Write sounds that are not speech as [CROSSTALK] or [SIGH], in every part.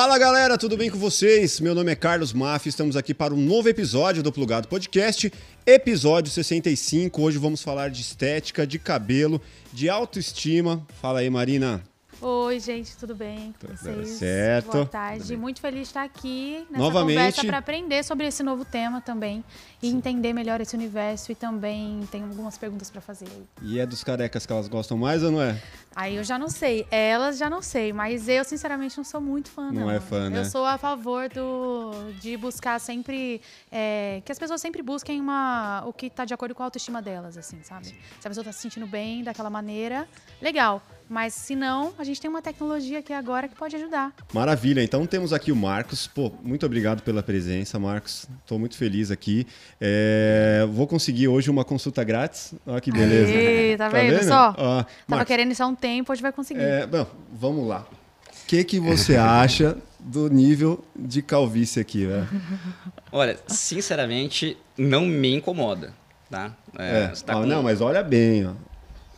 Fala galera, tudo bem com vocês? Meu nome é Carlos Maffi, estamos aqui para um novo episódio do Plugado Podcast, episódio 65. Hoje vamos falar de estética, de cabelo, de autoestima. Fala aí, Marina. Oi, gente, tudo bem com vocês? certo. Boa tarde. Muito feliz de estar aqui nessa Novamente. conversa para aprender sobre esse novo tema também e entender melhor esse universo e também tem algumas perguntas para fazer. aí. E é dos carecas que elas gostam mais ou não é? Aí eu já não sei, elas já não sei, mas eu sinceramente não sou muito fã, Não não. é fã, né? Eu sou a favor do, de buscar sempre, é, que as pessoas sempre busquem uma, o que está de acordo com a autoestima delas, assim, sabe? Se a pessoa está se sentindo bem daquela maneira, legal. Mas se não, a gente tem uma tecnologia aqui agora que pode ajudar. Maravilha, então temos aqui o Marcos. Pô, muito obrigado pela presença, Marcos. Estou muito feliz aqui. É, Vou conseguir hoje uma consulta grátis. Olha que beleza. Aê, tá vendo só? Ó, Tava Marcos, querendo há um tempo, hoje vai conseguir. É, bom, vamos lá. O que, que você [LAUGHS] acha do nível de calvície aqui, velho? [LAUGHS] Olha, sinceramente, não me incomoda, tá? É, você tá ó, com- Não, mas olha bem, ó.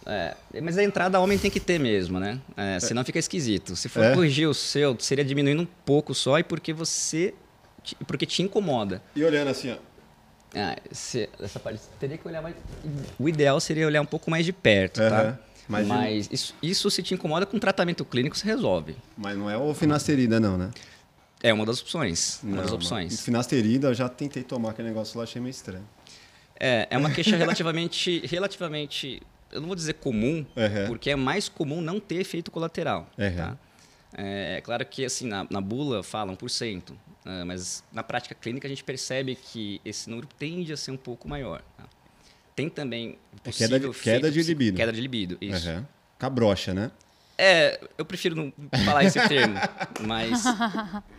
é, mas a entrada homem tem que ter mesmo, né? É, senão fica esquisito. Se for É? corrigir o seu, seria diminuindo um pouco só e porque você... Porque te incomoda. E olhando assim, ó. Ah, se- essa parte você teria que olhar mais... O ideal seria olhar um pouco mais de perto, Aham. tá? Mas Mas, isso, isso se te incomoda com tratamento clínico, você resolve. Mas não é o finasterida, não, né? É uma das opções. Uma das Não, opções. não. Finasterida, eu já tentei tomar aquele negócio lá, achei meio estranho. É, é uma queixa relativamente, [LAUGHS] relativamente, eu não vou dizer comum, Uhum. porque é mais comum não ter efeito colateral. Uhum. Tá? É, é claro que assim na, na bula fala 1%, ah, mas na prática clínica a gente percebe que esse número tende a ser um pouco maior. Tem também É queda de- possível queda de efeito psi- libido. Queda de libido, isso. Aham. Cabrocha, né? É, eu prefiro não falar esse termo, [LAUGHS] mas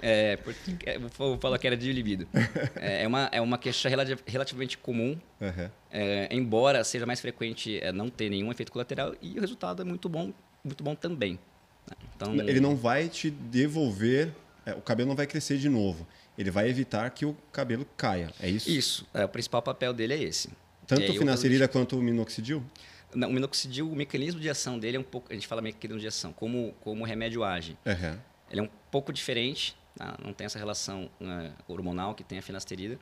é, porque, é, vou falar que era de libido. É, é uma, é uma queixa relati- relativamente comum, Aham. é, embora seja mais frequente é, não ter nenhum efeito colateral e o resultado é muito bom, muito bom também. né? Então, Ele não vai te devolver, é, o cabelo não vai crescer de novo. Ele vai evitar que o cabelo caia. É isso? Isso, é, o principal papel dele é esse. Tanto o aí, finasterida quanto o minoxidil? Não, o minoxidil, o mecanismo de ação dele é um pouco, a gente fala mecanismo de ação, como, como o remédio age. Aham. Ele é um pouco diferente, tá? não tem essa relação né, hormonal que tem a finasterida.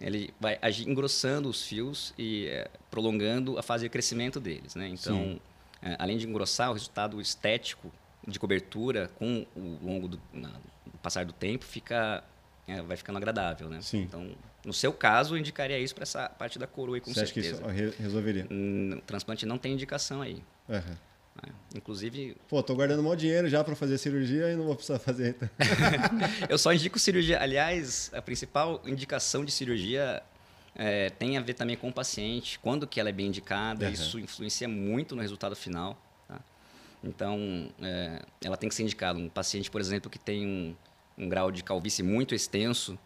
Ele vai agir engrossando os fios e é, prolongando a fase de crescimento deles. Né? Então, é, além de engrossar, o resultado estético de cobertura com o longo do, na- passar do tempo fica, é, vai ficando agradável. Né? Sim. Então, no seu caso, eu indicaria isso para essa parte da coroa, com Você acha que certeza. isso re- resolveria? Hum, transplante não tem indicação aí. Né? Inclusive, Pô, tô guardando mó dinheiro já pra fazer cirurgia e não vou precisar fazer. Então. [LAUGHS] [LAUGHS] Eu só indico cirurgia. Aliás, a principal indicação de cirurgia é, tem a ver também com o paciente, quando que ela é bem indicada. Aham. Isso influencia muito no resultado final. tá? Então, é, ela tem que ser indicada. Um paciente, por exemplo, que tem um, um grau de calvície muito extenso?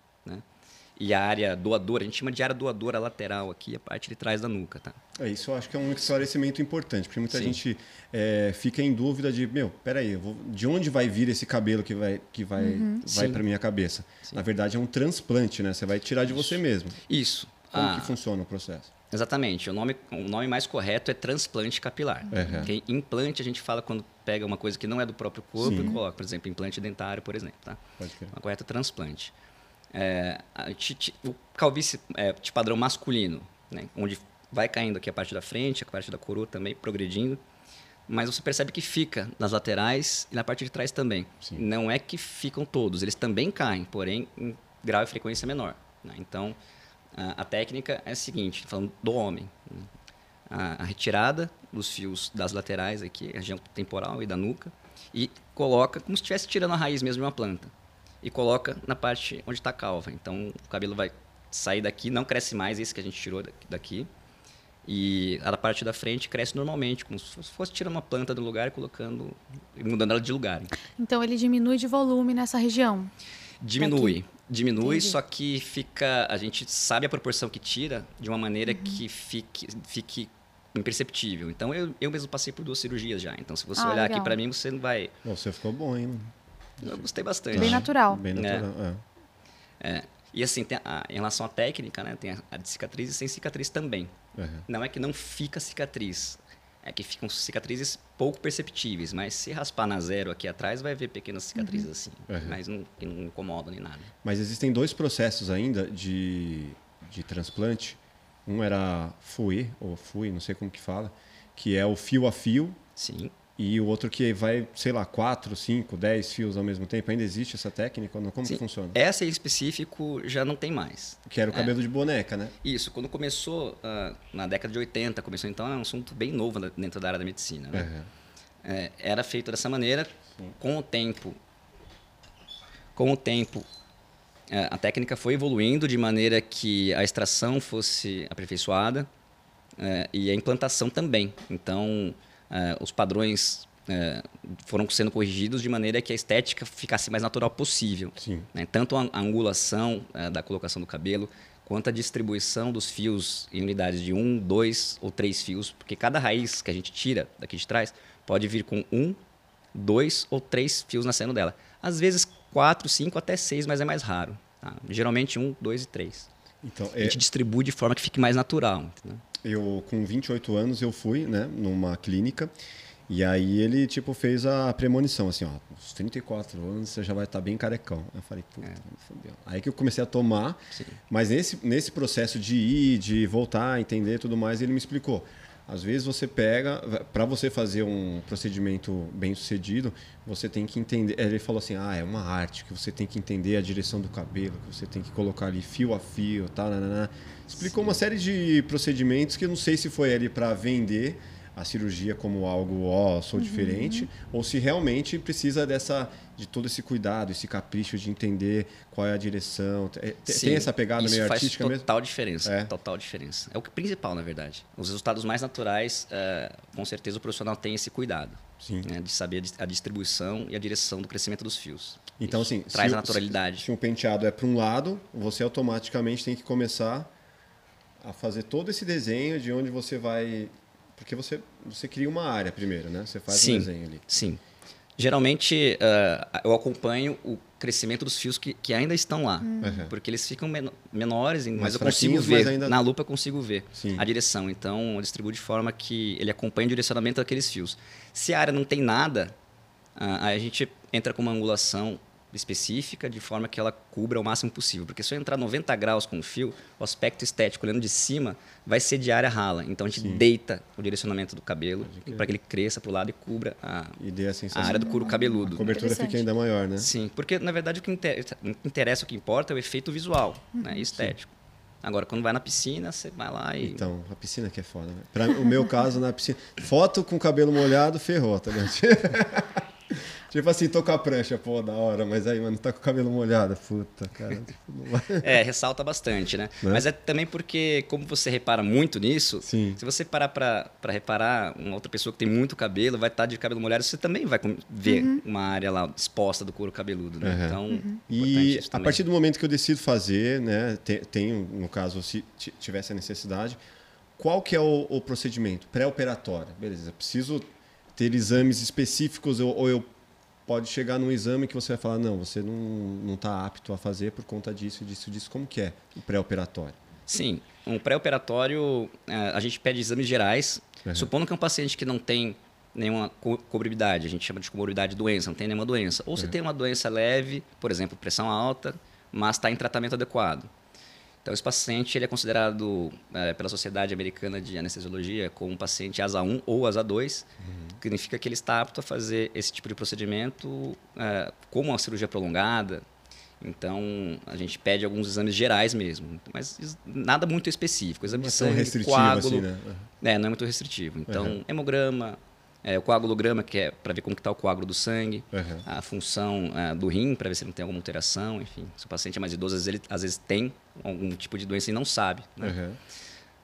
E a área doadora, a gente chama de área doadora lateral aqui, a parte de trás da nuca, tá? É, isso eu acho que é um esclarecimento importante, porque muita Sim. gente é, fica em dúvida de, meu, peraí, eu vou, de onde vai vir esse cabelo que vai, que vai, vai Sim. para minha cabeça? Sim. Na verdade, é um transplante, né? Você vai tirar de você mesmo. Isso. Como Ah, que funciona o processo? Exatamente. O nome, o nome mais correto é transplante capilar. Uhum. Porque implante a gente fala quando pega uma coisa que não é do próprio corpo Sim. e coloca, por exemplo, implante dentário, por exemplo. Tá? Pode crer. O correto é transplante. É, o calvície é, de padrão masculino, né? onde vai caindo aqui a parte da frente, a parte da coroa também progredindo, mas você percebe que fica nas laterais e na parte de trás também. Sim. Não é que ficam todos, eles também caem, porém em grau e frequência menor. né? Então, a, a técnica é a seguinte, falando do homem, né? a, a retirada dos fios das laterais aqui, a região temporal e da nuca, e coloca como se estivesse tirando a raiz mesmo de uma planta. E coloca na parte onde está a calva. Então, o cabelo vai sair daqui, não cresce mais esse que a gente tirou daqui-. E a parte da frente cresce normalmente, como se fosse- tirando uma planta do lugar e colocando, e mudando ela de lugar. Então ele diminui de volume nessa região. Diminui. Diminui, Entendi. só que fica. A gente sabe a proporção que tira de uma maneira Uhum. que fique, fique imperceptível. Então eu, eu mesmo passei por duas cirurgias já. Então se você Ah, olhar aqui legal. para mim, você não vai. Você ficou bom, hein? Eu gostei bastante. Bem natural. Bem natural. é. É. E assim, tem a- em relação à técnica, né? Tem a, a de cicatriz e sem cicatriz também. Uhum. Não é que não fica cicatriz. é que ficam cicatrizes pouco perceptíveis, mas se raspar na zero aqui atrás, vai ver pequenas cicatrizes Uhum. assim, Uhum. mas não, que não incomodam nem nada. Mas existem dois processos ainda de, de transplante. Um era FUE, ou FUE, não sei como que fala, que é o fio a fio, Sim, e o outro que vai, sei lá, 4, 5, 10 fios ao mesmo tempo. Ainda existe essa técnica? Como Sim. que funciona? essa em específico já não tem mais. Que era o cabelo de boneca, né? Isso, quando começou ah, na década de 80, começou então é um assunto bem novo dentro da área da medicina. né? Uhum. É, era feito dessa maneira, com o tempo, com o tempo, é, a técnica foi evoluindo de maneira que a extração fosse aperfeiçoada é, e a implantação também. Então, é, os padrões é, foram sendo corrigidos de maneira que a estética ficasse mais natural possível. Né? Tanto a a angulação eh, da colocação do cabelo, quanto a distribuição dos fios em unidades de um, dois ou três fios, porque cada raiz que a gente tira daqui de trás pode vir com um, dois ou três fios nascendo dela. Às vezes quatro, cinco, até seis, mas é mais raro. tá? Geralmente um, dois e três. Então, A é, gente distribui de forma que fique mais natural. entendeu? Eu com 28 anos eu fui, né, numa clínica e aí ele tipo fez a premonição assim, ó, uns 34 anos você já vai estar bem carecão. Eu falei, puta, me fodeu. Aí que eu comecei a tomar, Sim. mas nesse nesse processo de ir, de voltar, entender tudo mais, ele me explicou. Às vezes você pega, para você fazer um procedimento bem sucedido, você tem que entender. Ele falou assim: ah, é uma arte, que você tem que entender a direção do cabelo, que você tem que colocar ali fio a fio, tal, nanana. Explicou uma série de procedimentos que eu não sei se foi ali para vender a cirurgia como algo, ó, sou diferente, ou se realmente precisa dessa de todo esse cuidado, esse capricho de entender qual é a direção. Tem, Sim, tem essa pegada isso meio faz artística mesmo? total diferença. É. Total diferença. É o que- principal, na verdade. Os resultados mais naturais, eh, com certeza o profissional tem esse cuidado. Sim. né, de saber a dis- a distribuição e a direção do crescimento dos fios. Então, Isso assim, traz se a o- naturalidade. Se um penteado é para um lado, você automaticamente tem que começar a fazer todo esse desenho de onde você vai. Porque você, você cria uma área primeiro, né? Você faz Sim. um desenho ali. Sim. Geralmente, ah, eu acompanho o crescimento dos fios que, que ainda estão lá. Uhum. Porque eles ficam meno- menores, mas Mais eu consigo mas ver. ainda- Na lupa eu consigo ver Sim. a direção. Então, eu distribuo de forma que ele acompanha o direcionamento daqueles fios. Se a área não tem nada, ah, aí a gente entra com uma angulação específica de forma que ela cubra o máximo possível. Porque se eu entrar 90 graus com o fio, o aspecto estético olhando de cima vai ser de área rala. Então a gente deita o direcionamento do cabelo para que ele cresça para o lado e cubra a, E dê a área do couro cabeludo. A cobertura fica ainda maior, né? Sim, porque na verdade o que interessa, o que importa é o efeito visual Uhum. né, e estético. Agora, quando vai na piscina, você vai lá e. Então, a piscina que é foda. Né? Pra o meu caso, na piscina. Foto com cabelo molhado, ferrou, tá ligado? [LAUGHS] tipo assim, tô com a prancha, pô, da hora, mas aí, mano, tá com o cabelo molhado. Puta, cara. [LAUGHS] tipo, não vai. É, ressalta bastante, né? Né? Mas é também porque, como você repara muito nisso, Sim. se você parar pra, pra reparar, uma outra pessoa que tem muito cabelo vai estar de cabelo molhado, você também vai ver uma área lá exposta do couro cabeludo, né? Uhum. Então, importante E isso a partir do momento que eu decido fazer, né, te- tenho, no caso, se ti- tivesse a necessidade, qual que é o, o procedimento? Pré-operatório. Beleza, preciso ter exames específicos ou, ou eu pode chegar num exame que você vai falar, não, você não não está apto a fazer por conta disso, disso, disso. Como que é o pré-operatório? Sim, um pré-operatório, eh, a gente pede exames gerais. Uhum. Supondo que é um paciente que não tem nenhuma co- comorbidade, a gente chama de comorbidade de doença, não tem nenhuma doença. Ou se tem uma doença leve, por exemplo, pressão alta, mas está em tratamento adequado. Então, esse paciente ele é considerado eh, pela Sociedade Americana de Anestesiologia como um paciente ASA 1 ou ASA 2, que significa que ele está apto a fazer esse tipo de procedimento eh, como uma cirurgia prolongada. Então, a gente pede alguns exames gerais mesmo, mas nada muito específico. Exame Não é de sangue, restritivo coágulo, assim, né? é, não é muito restritivo. Então, Uhum. hemograma, é, o coagulograma, que é para ver como está o coágulo do sangue, Uhum. a função é, do rim, para ver se ele não tem alguma alteração, enfim. Se o paciente é mais idoso, às vezes ele às vezes tem algum tipo de doença e não sabe. né? Uhum.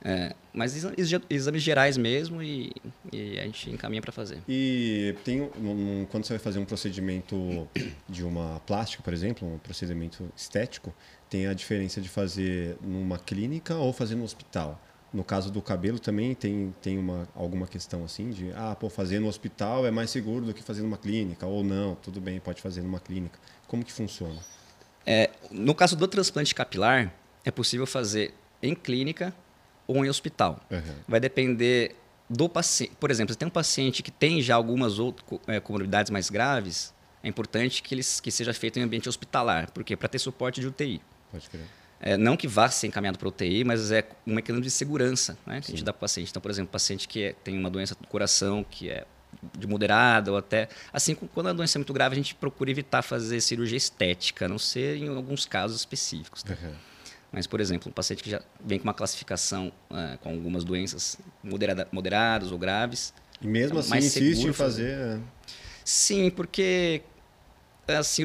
É, mas exa- exa- exames gerais mesmo e, e a gente encaminha para fazer. E tem um- um- quando você vai fazer um procedimento de uma plástica, por exemplo, um procedimento estético, tem a diferença de fazer numa clínica ou fazer no hospital. No caso do cabelo também tem, tem uma, alguma questão assim de, ah, pô, fazer no hospital é mais seguro do que fazer numa clínica, ou não, tudo bem, pode fazer numa clínica. Como que funciona? É, no caso do transplante capilar, é possível fazer em clínica ou em hospital. Uhum. Vai depender do paciente. Por exemplo, se tem um paciente que tem já algumas outras é, comorbidades mais graves, é importante que, eles, que seja feito em ambiente hospitalar, porque para ter suporte de UTI. Pode crer. É, não que vá ser encaminhado para UTI, mas é um mecanismo de segurança né, que Sim. a gente dá para o paciente. Então, por exemplo, paciente que é, tem uma doença do coração, que é de moderada ou até. Assim, quando a doença é muito grave, a gente procura evitar fazer cirurgia estética, a não ser em alguns casos específicos. Tá? Uhum. Mas, por exemplo, um paciente que já vem com uma classificação uh, com algumas doenças moderada, moderadas ou graves. E mesmo assim insiste em fazer. É. Sim, porque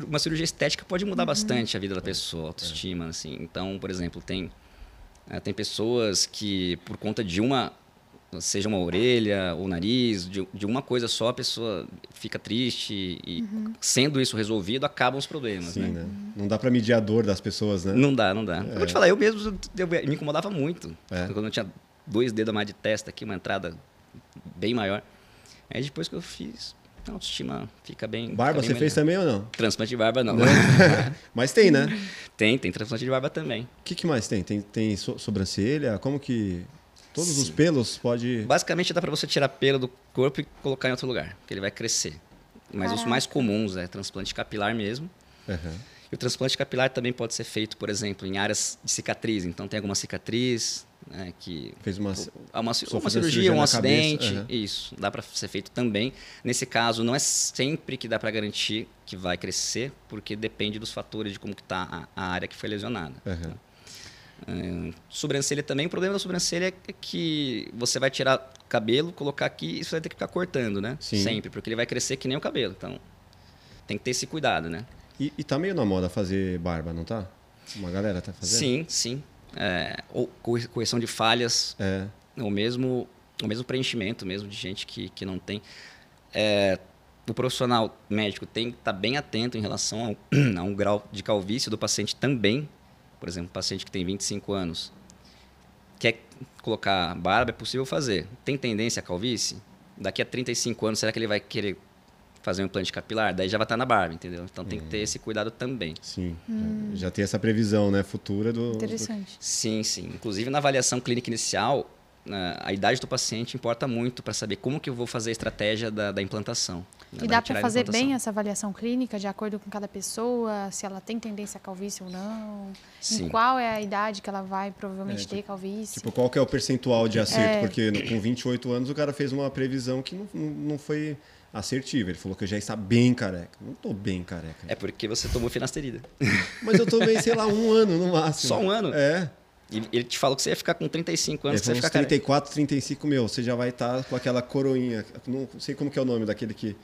uma cirurgia estética pode mudar uhum. bastante a vida da pessoa, a autoestima. É. Assim. Então, por exemplo, tem, uh, tem pessoas que, por conta de uma seja uma orelha ou nariz, de, de uma coisa só a pessoa fica triste e uhum. sendo isso resolvido acabam os problemas, Sim, né? né? Não dá para medir a dor das pessoas, né? Não dá, não dá. É. Eu vou te falar, eu mesmo eu, me incomodava muito. É. Quando eu tinha dois dedos a mais de testa aqui, uma entrada bem maior. Aí depois que eu fiz, a autoestima fica bem. Barba fica bem você melhor. fez também ou não? Transplante de barba não. [LAUGHS] Mas tem, né? [LAUGHS] Tem, tem transplante de barba também. O que, que mais tem? Tem, tem so sobrancelha? Como que. Todos Sim. os pelos pode. Basicamente dá para você tirar pelo do corpo e colocar em outro lugar, que ele vai crescer. Mas Caraca. os mais comuns é transplante capilar mesmo. Uhum. E o transplante capilar também pode ser feito, por exemplo, em áreas de cicatriz. Então tem alguma cicatriz né, que fez uma, uma, uma cirurgia, cirurgia um acidente, uhum. isso dá para ser feito também. Nesse caso, não é sempre que dá para garantir que vai crescer, porque depende dos fatores de como está a, a área que foi lesionada. Uhum. É, sobrancelha também, o problema da sobrancelha é que você vai tirar cabelo, colocar aqui e você vai ter que ficar cortando, né? Sim. Sempre, porque ele vai crescer que nem o cabelo. Então, tem que ter esse cuidado, né? E, e tá meio na moda fazer barba, não tá? Uma galera tá fazendo? Sim, sim. É, ou correção de falhas, é. ou mesmo o mesmo preenchimento mesmo de gente que, que não tem. É, o profissional médico tem que estar tá bem atento em relação a, [CLEARS THROAT] a um grau de calvície do paciente também, por exemplo, um paciente que tem 25 anos, quer colocar barba, é possível fazer. Tem tendência a calvície? Daqui a 35 anos, será que ele vai querer fazer um implante capilar? Daí já vai estar na barba, entendeu? Então tem hum. que ter esse cuidado também. Sim, hum. já tem essa previsão, né, futura do... Interessante. Sim, sim. Inclusive na avaliação clínica inicial, a idade do paciente importa muito para saber como que eu vou fazer a estratégia da, da implantação. E dá para fazer bem essa avaliação clínica de acordo com cada pessoa, se ela tem tendência a calvície ou não? Sim. Em qual é a idade que ela vai provavelmente é, ter calvície? Tipo, qual que é o percentual de acerto? É. Porque com 28 anos o cara fez uma previsão que não, não foi assertiva. Ele falou que eu já está bem careca. Não estou bem careca. É porque você tomou finasterida. [LAUGHS] Mas eu tomei, sei lá, um ano no máximo. Só um ano? É. E ele te falou que você ia ficar com 35 anos. Falou você uns 34, careca. 35 meu. Você já vai estar tá com aquela coroinha. Não sei como que é o nome daquele que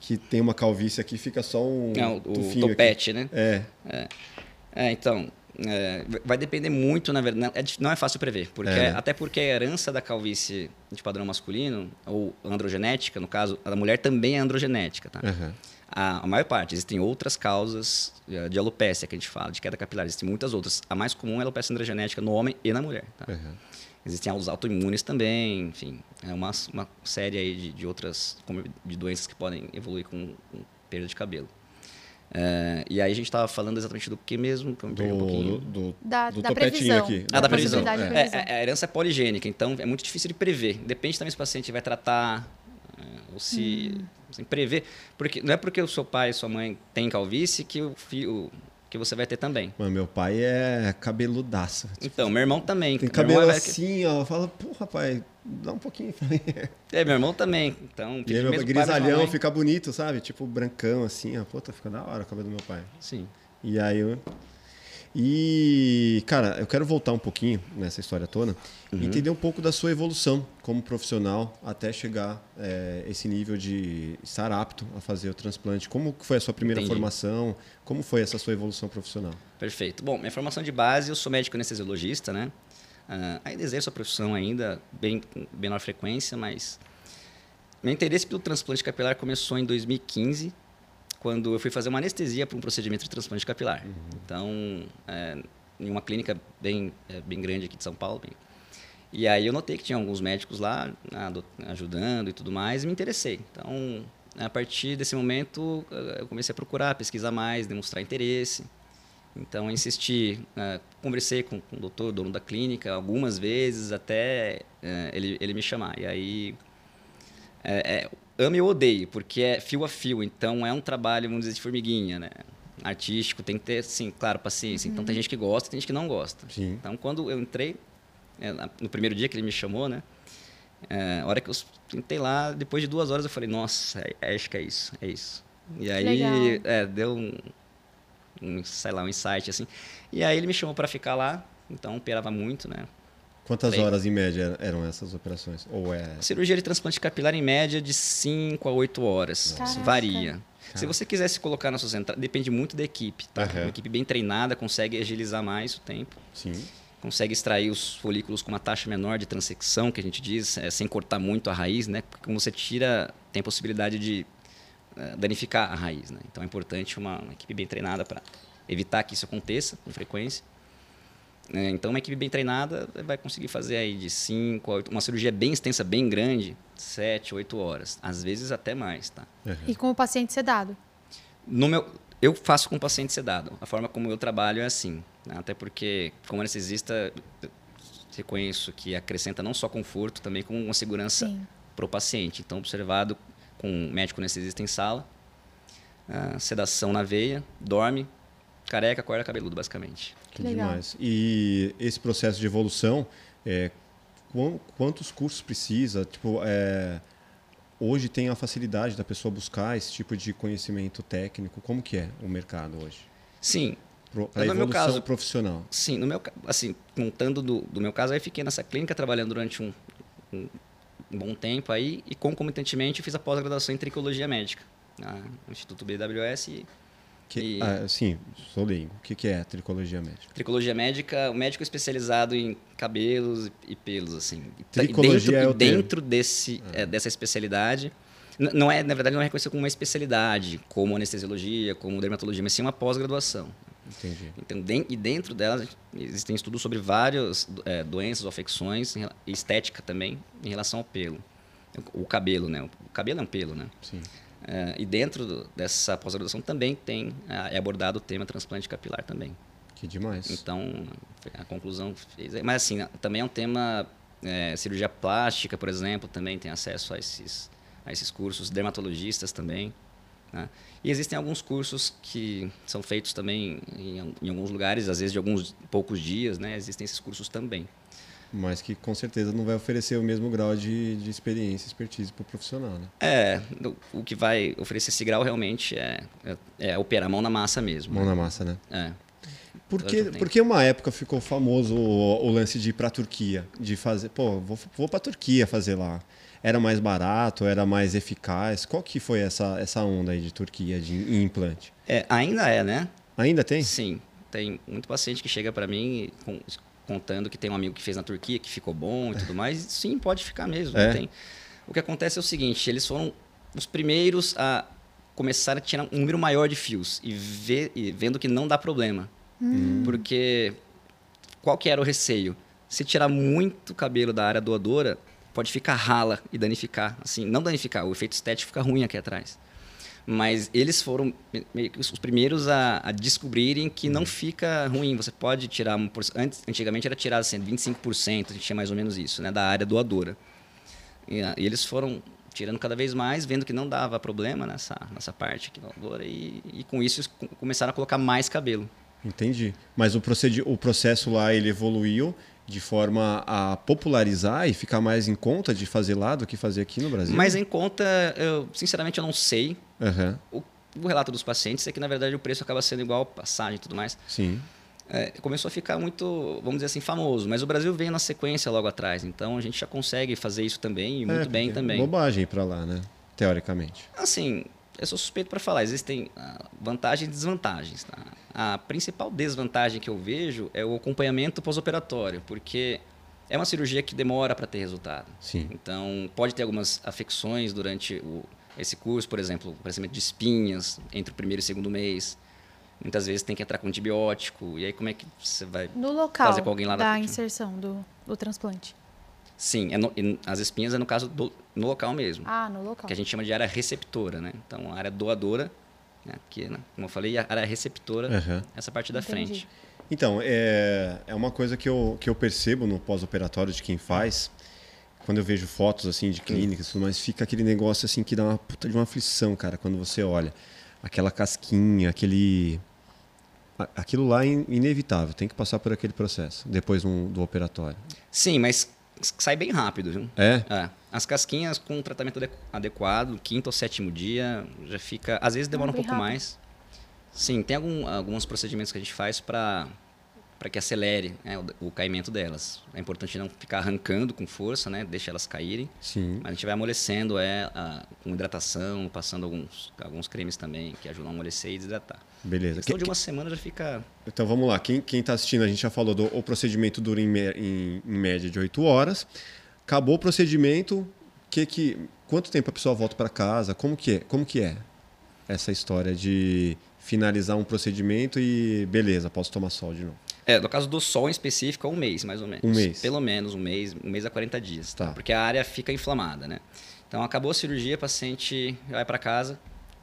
que tem uma calvície aqui, fica só um Não, o topete, aqui. né? É. É, é então, é, vai depender muito, na verdade. É não é fácil prever, porque é. até porque a herança da calvície de padrão masculino, ou androgenética, no caso, a mulher também é androgenética, tá? Uhum. A, a, maior parte, existem outras causas de alopecia que a gente fala, de queda capilar, existem muitas outras. A mais comum é a alopecia androgenética no homem e na mulher, tá? Uhum. Existem os autoimunes também, enfim, é uma, uma série aí de, de outras de doenças que podem evoluir com, com perda de cabelo. É, e aí a gente estava falando exatamente do que mesmo? Que eu me do, um pouquinho. Do, da, do da previsão. aqui. Ah, da previsão. É. previsão. É, a herança é poligênica, então é muito difícil de prever. Depende também se o paciente vai tratar é, ou se, hum. se prever. Porque, não é porque o seu pai e sua mãe têm calvície que o filho, que você vai ter também. Mano, meu pai é cabeludaço. Tipo, então, meu irmão também. Tem cabelo assim, ó. Fala, pô, rapaz, dá um pouquinho. [LAUGHS] é, meu irmão também. Então, e aí, meu grisalhão fica bonito, sabe? Tipo, brancão assim, ó. Puta, fica da hora o cabelo do meu pai. Sim. E aí eu e, cara, eu quero voltar um pouquinho nessa história toda uhum. e entender um pouco da sua evolução como profissional até chegar é, esse nível de estar apto a fazer o transplante. Como foi a sua primeira Entendi. formação? Como foi essa sua evolução profissional? Perfeito. Bom, minha formação de base, eu sou médico anestesiologista, né? Uh, ainda exerço a profissão ainda, bem menor frequência, mas meu interesse pelo transplante capilar começou em 2015, quando eu fui fazer uma anestesia para um procedimento de transplante capilar. Uhum. Então, é, em uma clínica bem, é, bem grande aqui de São Paulo. Bem, e aí eu notei que tinha alguns médicos lá ajudando e tudo mais, e me interessei. Então, a partir desse momento, eu comecei a procurar, pesquisar mais, demonstrar interesse. Então, insisti, uh, conversei com, com, o doutor, dono da clínica, algumas vezes até uh, ele, ele me chamar. E aí, é, ame ou odeio, porque é fio a fio. Então, é um trabalho, vamos dizer, de formiguinha, né? Artístico, tem que ter, sim, claro, paciência. Uhum. Então, tem gente que gosta tem gente que não gosta. Sim. Então, quando eu entrei, é, no primeiro dia que ele me chamou, né? É, a hora que eu tentei lá, depois de duas horas eu falei, nossa, é, é acho que é isso, é isso. E aí, é, deu um, um, sei lá, um insight, assim. E aí ele me chamou para ficar lá, então operava muito, né? Quantas Falei, horas em média eram essas operações? Ou é... Cirurgia de transplante capilar em média de 5 a 8 horas. Caraca. Varia. Caraca. Se você quiser se colocar na sua central, depende muito da equipe. Tá? Uhum. Uma equipe bem treinada consegue agilizar mais o tempo. Sim consegue extrair os folículos com uma taxa menor de transecção, que a gente diz, é, sem cortar muito a raiz, né? Porque como você tira, tem a possibilidade de é, danificar a raiz, né? Então é importante uma, uma equipe bem treinada para evitar que isso aconteça com frequência. É, então uma equipe bem treinada vai conseguir fazer aí de 5 a 8, uma cirurgia bem extensa, bem grande, 7, 8 horas, às vezes até mais, tá? Uhum. E com o paciente sedado? No meu, eu faço com o paciente sedado. A forma como eu trabalho é assim. Né? Até porque, como anestesista, reconheço que acrescenta não só conforto, também com uma segurança para o paciente. Então, observado com um médico anestesista em sala, sedação na veia, dorme, careca, acorda cabeludo, basicamente. Que Legal. demais. E esse processo de evolução, é, quantos cursos precisa? Tipo, é, hoje tem a facilidade da pessoa buscar esse tipo de conhecimento técnico. Como que é o mercado hoje? Sim, para evolução meu caso, profissional. Sim, no meu assim, contando do, do meu caso, eu fiquei nessa clínica trabalhando durante um, um, um bom tempo aí e concomitantemente fiz a pós-graduação em tricologia médica no Instituto BWS e, que, e, ah, sim, sou leigo. O que, que é tricologia médica? Tricologia médica, o médico especializado em cabelos e pelos, assim. Tricologia dentro, é o dentro desse, ah. é, dessa especialidade, não é, na verdade, não é reconhecido como uma especialidade, como anestesiologia, como dermatologia, mas sim uma pós-graduação. Entendi. Então, de, e dentro delas existem estudos sobre várias é, doenças ou afecções, estética também, em relação ao pelo. O, o, cabelo, né? O cabelo é um pelo, né? Sim. É, e dentro do, dessa pós-graduação também tem é, é abordado o tema transplante capilar também. Que demais. Então, a conclusão fez... Mas, assim, também é um tema... É, cirurgia plástica, por exemplo, também tem acesso a esses, a esses cursos. Dermatologistas também. Né? E existem alguns cursos que são feitos também em, em, alguns lugares, às vezes de alguns poucos dias, né? Existem esses cursos também. Mas que com certeza não vai oferecer o mesmo grau de, de experiência, expertise para o profissional, né? É, o que vai oferecer esse grau realmente é, é, é operar mão na massa mesmo. Mão né? na massa, né? É. Porque, porque uma época ficou famoso o, o lance de ir para a Turquia, de fazer, pô, vou, vou para a Turquia fazer lá era mais barato, era mais eficaz? Qual que foi essa, essa onda aí de Turquia de implante? É, ainda é, né? Ainda tem? Sim. Tem muito paciente que chega para mim com, contando que tem um amigo que fez na Turquia, que ficou bom e tudo mais. Sim, pode ficar mesmo. É. Tem. O que acontece é o seguinte, eles foram os primeiros a começar a tirar um número maior de fios e, ver, e vendo que não dá problema. Hum. Porque qual que era o receio? Se tirar muito cabelo da área doadora, pode ficar rala e danificar. Assim, não danificar, o efeito estético fica ruim aqui atrás. Mas eles foram os primeiros a, a descobrirem que não fica ruim. Você pode tirar. Um, antes, antigamente era tirado assim, 25%, a gente tinha mais ou menos isso, né, da área doadora. E, e eles foram tirando cada vez mais, vendo que não dava problema nessa, nessa parte aqui doadora, e, e com isso começaram a colocar mais cabelo. Entendi. Mas o, procedi o processo lá ele evoluiu de forma a popularizar e ficar mais em conta de fazer lá do que fazer aqui no Brasil? Mais em conta, eu sinceramente eu não sei. Uhum. O, o, relato dos pacientes é que na verdade o preço acaba sendo igual passagem e tudo mais. Sim. É, começou a ficar muito, vamos dizer assim, famoso. Mas o Brasil veio na sequência logo atrás, então a gente já consegue fazer isso também e muito é, bem também. Bobagem para lá, né? Teoricamente. Assim, eu sou suspeito para falar. Existem ah, vantagens e desvantagens. Tá? A principal desvantagem que eu vejo é o acompanhamento pós-operatório, porque é uma cirurgia que demora para ter resultado. Sim. Então, pode ter algumas afecções durante o, esse curso, por exemplo, aparecimento de espinhas entre o primeiro e o segundo mês. Muitas vezes tem que entrar com antibiótico. E aí, como é que você vai no local fazer com alguém lá da, da inserção do, do transplante? Sim, é no, as espinhas é no caso do, no local mesmo. Ah, no local. Que a gente chama de área receptora, né? Então, a área doadora Né? Que, né, como eu falei, a área receptora, Uhum. essa parte da Entendi. frente. Então, é, é uma coisa que eu, que eu percebo no pós-operatório de quem faz. Quando eu vejo fotos assim de clínicas e tudo mais, fica aquele negócio assim que dá uma puta de uma aflição, cara, quando você olha. Aquela casquinha, aquele. Aquilo lá é in- inevitável, tem que passar por aquele processo, depois um- do operatório. Sim, mas sai bem rápido, viu? É? É, as casquinhas com um tratamento ade- adequado, quinto ou sétimo dia, já fica. Às vezes demora Ah, um pouco rápido. mais. Sim, tem algum, alguns procedimentos que a gente faz para para que acelere né, o, o caimento delas. É importante não ficar arrancando com força, né? Deixa elas caírem. Sim. Mas a gente vai amolecendo é, a- com hidratação, passando alguns, alguns cremes também que ajudam a amolecer e desidratar. Beleza. Que- de uma semana já fica. Então vamos lá, quem, quem tá assistindo, a gente já falou do o procedimento dura em, em- em média de 8 horas. Acabou o procedimento, que que, quanto tempo a pessoa volta para casa? Como que é? Como que é essa história de finalizar um procedimento e beleza, posso tomar sol de novo? É, no caso do sol em específico, é um mês, mais ou menos. Um mês. Pelo menos um mês, um mês a 40 dias. Tá. Porque a área fica inflamada, né? Então, acabou a cirurgia, o paciente vai para casa.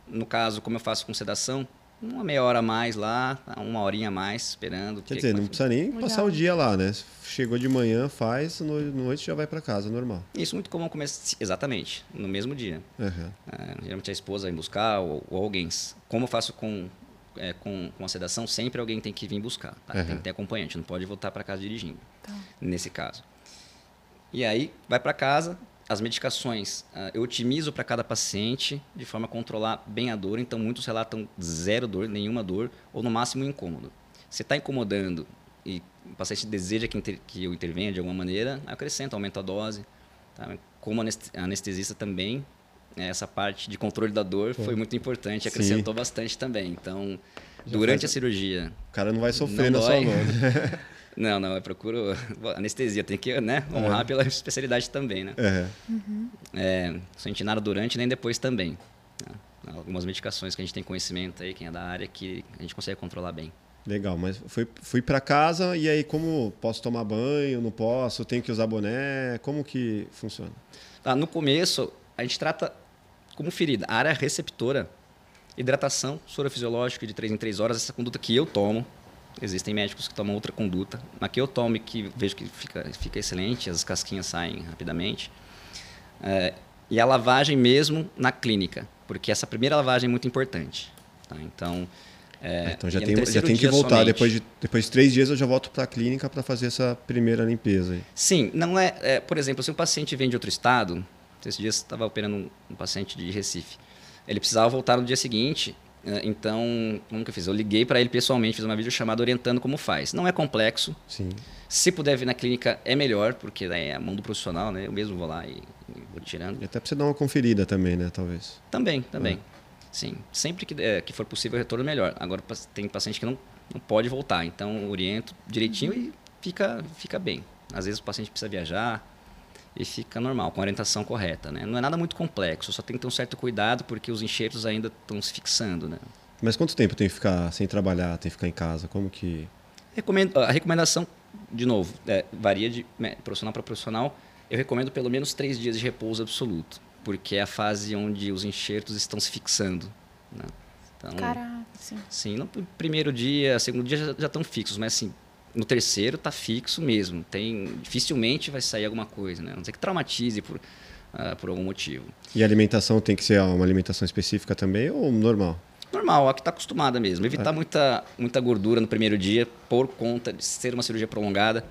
No caso, como eu faço com sedação, uma meia hora a mais lá, uma horinha a mais esperando. Quer dizer, não precisa nem Legal. passar o dia lá, né? Chegou de manhã, faz, no, noite já vai para casa, normal. Isso é muito comum começar exatamente, no mesmo dia. Aham. É, geralmente a esposa vem buscar ou, ou alguém. Como eu faço com, é, com, com a sedação, sempre alguém tem que vir buscar. tá? Uhum. Tem que ter acompanhante, não pode voltar para casa dirigindo, Tá. nesse caso. E aí, vai para casa, as medicações ah, eu otimizo para cada paciente de forma a controlar bem a dor. Então, muitos relatam zero dor, nenhuma dor, ou no máximo um incômodo. Se está incomodando e o paciente deseja que, inter- que eu intervenha de alguma maneira, eu acrescento, aumento a dose. tá? Como anest- anestesista também, essa parte de controle da dor foi muito importante, Sim. acrescentou bastante também. Então, Já durante faz- a cirurgia, O cara não vai sofrer Não na sua dói. mão. né? [LAUGHS] não, não, eu procuro [LAUGHS] anestesia, tem que né, honrar É. pela especialidade também, né? Aham. É, não senti nada durante nem depois também. né? Algumas medicações que a gente tem conhecimento aí, quem é da área, que a gente consegue controlar bem. Legal, mas fui, fui para casa e aí como posso tomar banho, não posso, tenho que usar boné, como que funciona? Tá, no começo, a gente trata como ferida. A área receptora, hidratação, soro fisiológico de 3 em 3 horas, essa conduta que eu tomo. Existem médicos que tomam outra conduta, mas que eu tomo e que vejo que fica, fica excelente, as casquinhas saem rapidamente. É, e a lavagem mesmo na clínica, porque essa primeira lavagem é muito importante. tá? Então, é, Ah, então já tem, já tem que voltar, somente. depois de, depois de três dias eu já volto para a clínica para fazer essa primeira limpeza. Sim, não é, é, Por exemplo, se um paciente vem de outro estado, esses dias estava operando um, um paciente de Recife, ele precisava voltar no dia seguinte. eh, Então, como que eu fiz? Eu liguei para ele pessoalmente, fiz uma videochamada orientando como faz. Não é complexo. Sim. Se puder vir na clínica, é melhor, porque né, é a mão do profissional, né? Eu mesmo vou lá e, e vou tirando. E até para você dar uma conferida também, né, talvez. Também, também. Sim. Sempre que, eh, que for possível retorno, melhor. Agora, tem paciente que não, não pode voltar. Então, oriento direitinho e fica, fica bem. Às vezes o paciente precisa viajar e fica normal, com a orientação correta. Né? Não é nada muito complexo, só tem que ter um certo cuidado porque os enxertos ainda estão se fixando. Né? Mas quanto tempo tem que ficar sem trabalhar, tem que ficar em casa? Como que. Recomendo, a recomendação, de novo, é, varia de né, profissional para profissional. Eu recomendo pelo menos três dias de repouso absoluto, porque é a fase onde os enxertos estão se fixando. Né? Então, Caraca, sim. Sim, no primeiro dia, segundo dia já, já estão fixos, mas assim, no terceiro tá fixo mesmo. Tem, dificilmente vai sair alguma coisa, né? A não ser que traumatize por, ah, por algum motivo. E a alimentação tem que ser uma alimentação específica também ou normal? Normal, a que está acostumada mesmo. Evitar muita, muita gordura no primeiro dia, por conta de ser uma cirurgia prolongada.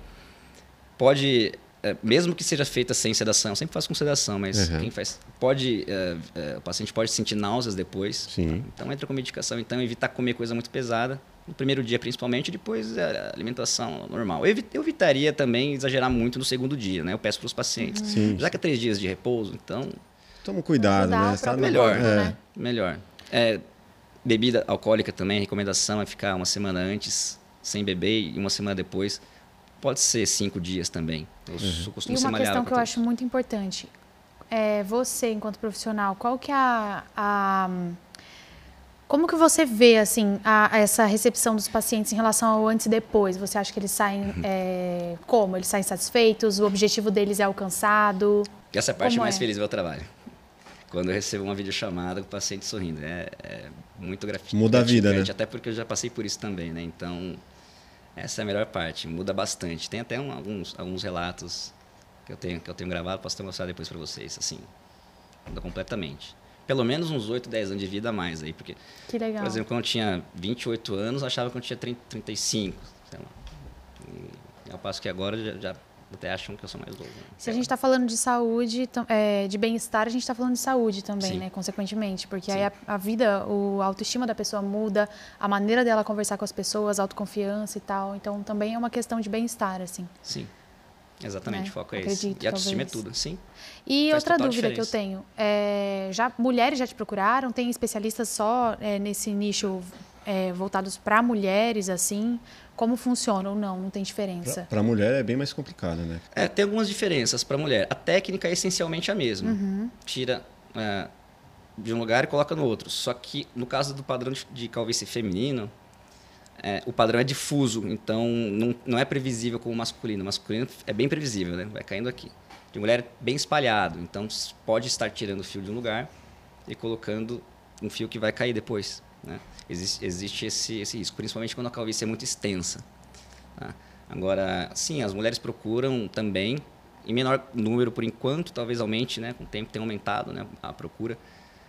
Pode, eh, mesmo que seja feita sem sedação, eu sempre faço com sedação, mas Uhum. quem faz. Pode, eh, eh, o paciente pode sentir náuseas depois. Sim. Então entra com medicação. Então evitar comer coisa muito pesada. No primeiro dia, principalmente, depois a alimentação normal. Eu, evi- eu evitaria também exagerar muito no segundo dia, né? Eu peço para os pacientes. Sim. Já que é três dias de repouso, então Toma cuidado, né? próprio melhor. corpo, É. né? melhor. É, bebida alcoólica também, a recomendação é ficar uma semana antes sem beber e uma semana depois. Pode ser cinco dias também. Eu sou- costumo E ser uma questão que eu acho muito importante. É, você, enquanto profissional, qual que é a... a- como que você vê, assim, a- essa recepção dos pacientes em relação ao antes e depois? Você acha que eles saem Uhum. é, como? Eles saem satisfeitos? O objetivo deles é alcançado? Essa é a parte como mais é? feliz do meu trabalho. quando eu recebo uma videochamada com o paciente sorrindo. É, é muito gratificante. Muda a vida, né? Até porque eu já passei por isso também, né? Então, essa é a melhor parte. Muda bastante. Tem até um, alguns, alguns relatos que eu tenho que eu tenho gravado, posso até mostrar depois para vocês, assim. Muda completamente. Pelo menos uns 8, 10 anos de vida a mais aí, porque Que legal. por exemplo, quando eu tinha 28 anos, eu achava que eu tinha 30, 35, sei lá. E ao passo que agora já, já até acham que eu sou mais novo. Né? Se a gente está falando de saúde, é, de bem-estar, a gente está falando de saúde também, Sim. né? Consequentemente, porque Sim. aí a, a vida, o, a autoestima da pessoa muda, a maneira dela conversar com as pessoas, a autoconfiança e tal. Então, também é uma questão de bem-estar, assim. Sim. Exatamente, Né? o foco é esse. Acredito, E a autoestima é tudo, sim. E Faz outra dúvida que eu diferença. tenho, é, já mulheres já te procuraram? Tem especialistas só é, nesse nicho é, voltados para mulheres, assim? Como funciona ou não? Não tem diferença? Para mulher é bem mais complicado, né? É, tem algumas diferenças para a mulher. A técnica é essencialmente a mesma. Uhum. Tira é, de um lugar e coloca no outro. Só que no caso do padrão de, de calvície feminino, é, o padrão é difuso, então não, não é previsível como o masculino. O masculino é bem previsível, né? vai caindo aqui. De mulher é bem espalhado, então pode estar tirando o fio de um lugar e colocando um fio que vai cair depois. Né? Existe, existe esse, esse risco, principalmente quando a calvície é muito extensa. tá? Agora, sim, as mulheres procuram também, em menor número por enquanto, talvez aumente, né? com o tempo tem aumentado né? a procura.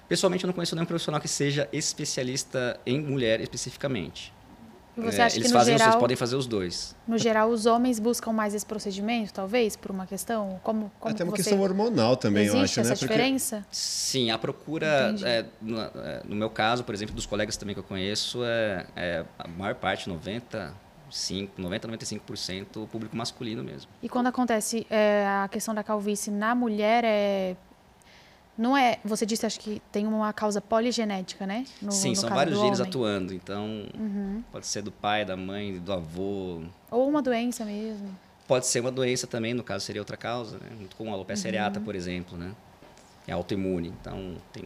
Pessoalmente, eu não conheço nenhum profissional que seja especialista em mulher especificamente. E você É, acha eles que no fazem os- geral, eles podem fazer os dois. no geral os homens buscam mais esse procedimento, talvez, por uma questão? Como, como Até uma você... questão hormonal também, eu Existe acho, essa né? Porque diferença? Sim, a procura, é, no, é, no meu caso, por exemplo, dos colegas também que eu conheço, é, é a maior parte, 95, 90, 95% o público masculino mesmo. E quando acontece é, a questão da calvície na mulher, é... Não é, você disse, acho que tem uma causa poligenética, né? No, Sim, no são vários genes homem. atuando, então Uhum. pode ser do pai, da mãe, do avô. Ou uma doença mesmo. Pode ser uma doença também, no caso seria outra causa, né? Muito comum, a alopecia Uhum. areata, por exemplo, né? É autoimune, então tem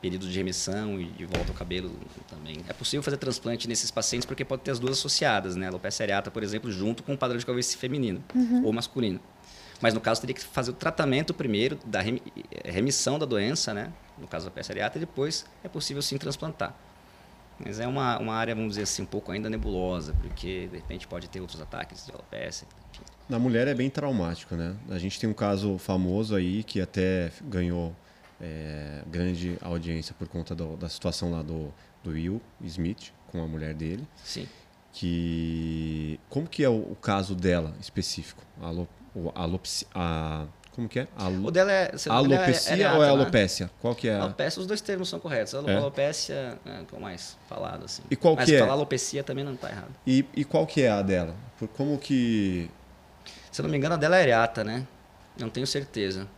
período de remissão e de volta ao cabelo também. É possível fazer transplante nesses pacientes porque pode ter as duas associadas, né? A alopecia areata, por exemplo, junto com o padrão de calvície feminino Uhum. ou masculino. Mas no caso teria que fazer o tratamento primeiro da eh, remissão da doença, né? No caso da alopecia areata, e depois é possível sim transplantar. Mas é uma, uma área, vamos dizer assim, um pouco ainda nebulosa, porque de repente pode ter outros ataques de alopecia. Enfim. Na mulher é bem traumático, né? A gente tem um caso famoso aí que até ganhou é, grande audiência por conta do- da situação lá do, do Will Smith com a mulher dele. Sim. Que como que é o, o caso dela específico? A, alo, o, alopci- a como que é? Alo, O dela é. o dela é alopecia areata, ou é né? alopecia? Qual que é? a- Alopecia, os dois termos são corretos. Alo- É? Alopecia é o mais falado, assim. E qual Mas que é? falar alopecia também não está errado. E, e qual que é a dela? Por como que Se eu não me engano, a dela é areata, né? Não tenho certeza.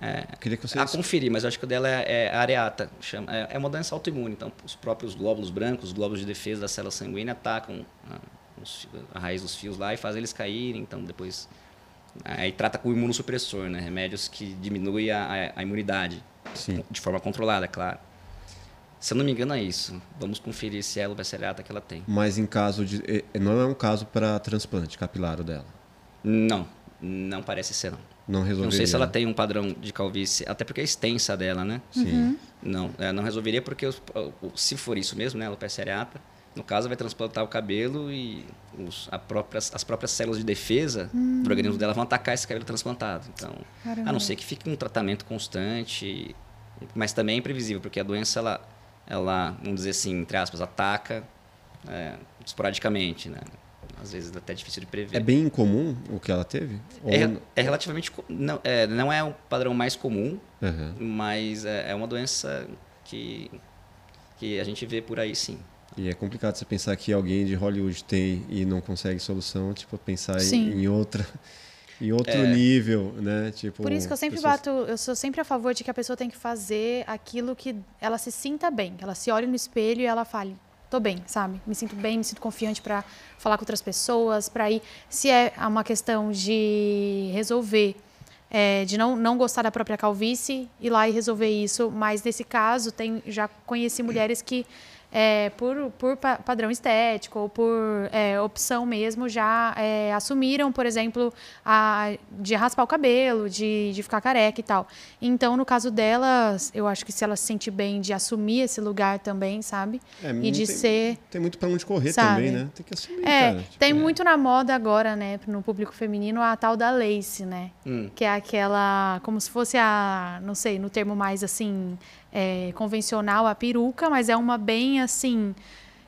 É, queria que você a conferir, mas eu acho que a dela é, é areata. Chama, é, é uma doença autoimune. Então, os próprios glóbulos brancos, os glóbulos de defesa da célula sanguínea, atacam a, os fi- a raiz dos fios lá e fazem eles caírem. Então, depois. Aí trata com imunossupressor, né? Remédios que diminuem a, a, a imunidade. Sim. De forma controlada, é claro. Se eu não me engano, é isso. Vamos conferir se é a alopecia areata que ela tem. Mas em caso de eh, não é um caso para transplante capilar dela. Não, não parece ser, não. Não resolveria. Não sei se ela tem um padrão de calvície, até porque é extensa dela, né? Sim. Não, é, não resolveria porque se for isso mesmo, né, alopecia areata, no caso vai transplantar o cabelo e os, a próprias, as próprias células de defesa do organismo dela vão atacar esse cabelo transplantado. Então, Caramba. a não ser que fique um tratamento constante, mas também é imprevisível, porque a doença ela, ela vamos dizer assim, entre aspas, ataca é, esporadicamente, né? Às vezes é até difícil de prever. É bem incomum o que ela teve? Ou- É, é relativamente. Não é, não é o padrão mais comum, Aham. mas é, é uma doença que, que a gente vê por aí sim. E é complicado você pensar que alguém de Hollywood tem e não consegue solução, tipo, pensar em, em outra [LAUGHS] em outro É. nível, né? Tipo, Por isso que eu sempre pessoas- bato, eu sou sempre a favor de que a pessoa tem que fazer aquilo que ela se sinta bem, que ela se olhe no espelho e ela fale, tô bem, sabe? Me sinto bem, me sinto confiante para falar com outras pessoas, para ir, se é uma questão de resolver, é, de não, não gostar da própria calvície, ir lá e resolver isso, mas nesse caso tem, já conheci mulheres que é, por, por pa- padrão estético ou por é, opção mesmo, já é, assumiram, por exemplo, a, de raspar o cabelo, de, de ficar careca e tal. Então, no caso delas, eu acho que se ela se sente bem de assumir esse lugar também, sabe? É, e de tem- ser. Tem muito pra onde correr Sabe? também, né? Tem que assumir, É, cara. Tipo, tem muito na moda agora, né, no público feminino, a tal da lace, né? Hum. Que é aquela, como se fosse a, não sei, no termo mais assim, é, convencional, a peruca, mas é uma bem assim,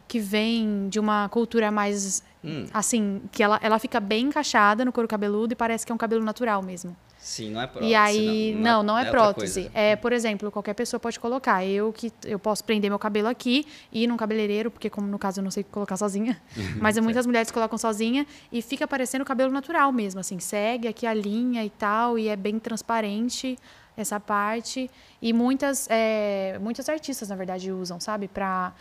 que vem de uma cultura mais, Hum. assim, que ela, ela fica bem encaixada no couro cabeludo e parece que é um cabelo natural mesmo. Sim, não é prótese. E aí, não, não, é, outra prótese. É, por exemplo, qualquer pessoa pode colocar. Eu que eu posso prender meu cabelo aqui e ir num cabeleireiro, porque como no caso eu não sei colocar sozinha, [LAUGHS] mas muitas mulheres colocam sozinha e fica parecendo cabelo natural mesmo, assim, segue aqui a linha e tal e é bem transparente essa parte e muitas é, muitas artistas na verdade usam, sabe, para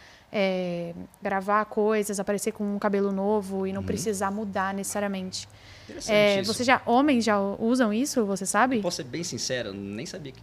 gravar coisas, aparecer com um cabelo novo e não precisar mudar necessariamente. É, você já homens já usam isso, você sabe? Posso ser bem sincero, nem sabia que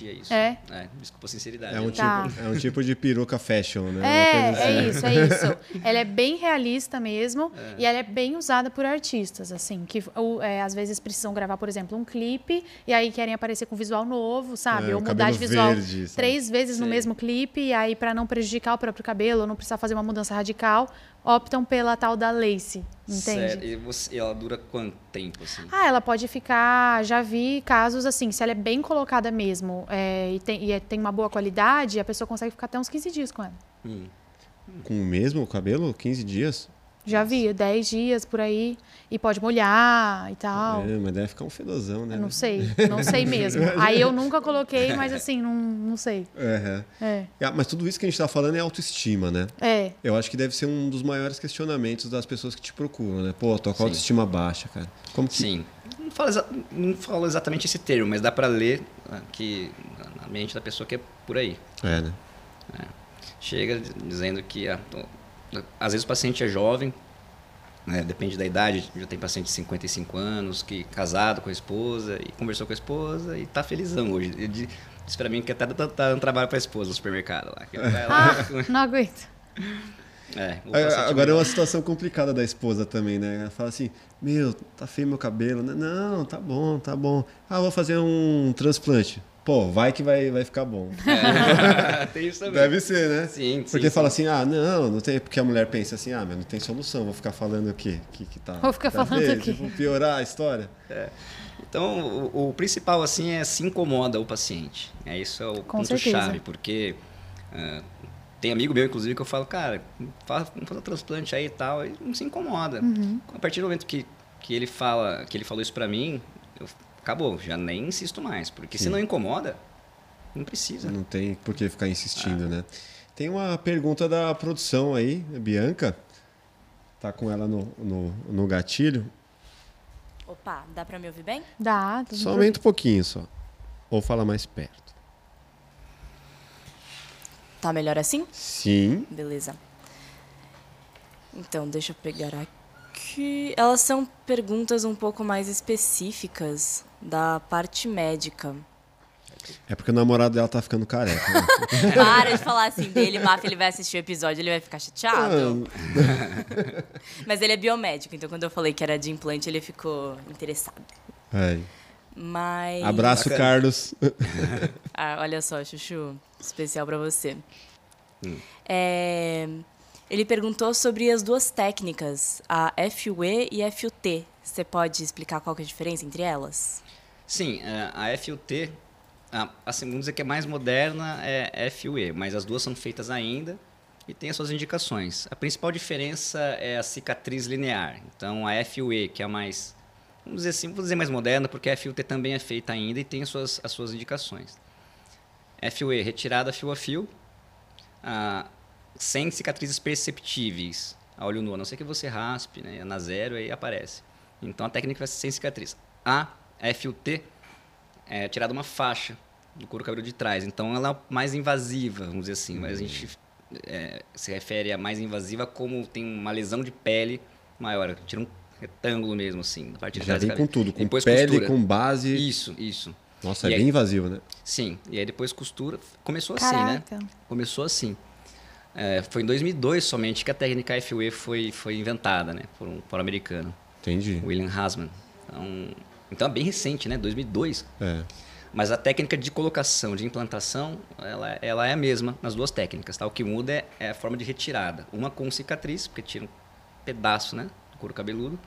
existia isso. É? desculpa a sinceridade. É um, Tá. tipo, é um tipo de peruca fashion, né? É, coisa assim. é isso, é isso. [LAUGHS] Ela é bem realista mesmo e ela é bem usada por artistas, assim, que ou, é, às vezes precisam gravar, por exemplo, um clipe e aí querem aparecer com visual novo, sabe? É, ou mudar de visual verde, três vezes no mesmo clipe e aí para não prejudicar o próprio cabelo, não precisar fazer uma mudança radical, optam pela tal da lace, entende? Sério, e, você, ela dura quanto tempo, assim? Ah, ela pode ficar. Já vi casos assim, se ela é bem colocada mesmo é, e, tem, e é- tem uma boa qualidade, a pessoa consegue ficar até uns 15 dias com ela. Hum. Com o mesmo cabelo? 15 dias? Já vi, 10 dias por aí. E pode molhar e tal. É, mas deve ficar um fedozão, né? Eu não sei, não sei mesmo. [LAUGHS] Aí eu nunca coloquei, mas assim, não, não sei. É, É, é. Mas tudo isso que a gente tá falando é autoestima, né? é. Eu acho que deve ser um dos maiores questionamentos das pessoas que te procuram, né? Pô, tô com autoestima baixa, cara. Como que... Sim. Não falo, exa- não falo exatamente esse termo, mas dá pra ler ah, que na mente da pessoa que é por aí. É, né? Chega d- dizendo que ah, tô- às vezes o paciente é jovem, né, depende da idade, já tem paciente de 55 anos, que casado com a esposa, e conversou com a esposa e tá felizão hoje. Ele di- disse pra mim que até tá, tá dando trabalho pra esposa no supermercado lá. que ele vai lá- Ah, não aguento. É, É, paciente Agora é uma situação complicada da esposa também, né? Ela fala assim, meu, tá feio meu cabelo. né? Não, tá bom, tá bom. Ah, vou fazer um transplante. Pô, vai que vai, vai ficar bom. [LAUGHS] É, tem isso também. Deve ser, né? Sim, Porque sim, fala sim. assim, ah, não, não tem. Porque a mulher pensa assim, ah, mas não tem solução, vou ficar falando o quê? Que, que tá, Vou ficar tá falando o quê? Tipo, piorar a história. Então, o, o principal, assim, é se incomoda o paciente. É isso é o Com certeza. ponto-chave, porque ah, tem amigo meu, inclusive, que eu falo, cara, faz, vamos fazer um transplante aí e tal, e não se incomoda. Uhum. A partir do momento que, que ele fala, que ele falou isso pra mim, eu, acabou, já nem insisto mais, porque se não incomoda, não precisa. Não tem por que ficar insistindo, né? Tem uma pergunta da produção aí, Bianca. Tá com ela no, no, no gatilho. Opa, dá pra me ouvir bem? Dá. Só aumenta um pouquinho só. Ou fala mais perto. Tá melhor assim? Sim. Beleza. Então, deixa eu pegar aqui. Elas são perguntas um pouco mais específicas da parte médica. É porque o namorado dela tá ficando careca. né? [LAUGHS] Para de falar assim dele, Mafia, ele vai assistir o episódio, ele vai ficar chateado. [LAUGHS] Mas ele é biomédico, então quando eu falei que era de implante, ele ficou interessado. Aí. Mas. Abraço, Bacana. Carlos. [LAUGHS] Ah, olha só, Chuchu, especial pra você. É, ele perguntou sobre as duas técnicas, a FUE e a FUT. Você pode explicar qual é a diferença entre elas? Sim, é, a FUT, a, vamos dizer que é mais moderna é FUE, mas as duas são feitas ainda e tem as suas indicações. A principal diferença é a cicatriz linear. Então, a FUE, que é a mais, vamos dizer assim, vou dizer mais moderna, porque a FUT também é feita ainda e tem as suas, as suas indicações. FUE, retirada fio a fio, ah, sem cicatrizes perceptíveis a olho nu, a não ser que você raspe, né, na zero aí aparece. Então a técnica vai ser sem cicatriz. A FUT é tirada uma faixa do couro cabeludo de trás, então ela é mais invasiva, vamos dizer assim, mas a gente é, se refere a mais invasiva como tem uma lesão de pele maior, tira um retângulo mesmo assim, da parte de Já trás da vem com tudo, com Depois pele, costura. com base. Isso, isso. Nossa, é E aí- bem invasivo, né? Sim, e aí depois costura. Começou assim, né? Caraca. Começou assim. É, foi em 2002 somente que a técnica FUE foi, foi inventada, né? Por um, por um americano, Entendi. William Hasman. Então, então é bem recente, né? 2002. É. Mas a técnica de colocação, de implantação, ela, ela é a mesma nas duas técnicas, tá? O que muda é, é a forma de retirada. Uma com cicatriz, porque tira um pedaço, né? Do couro cabeludo.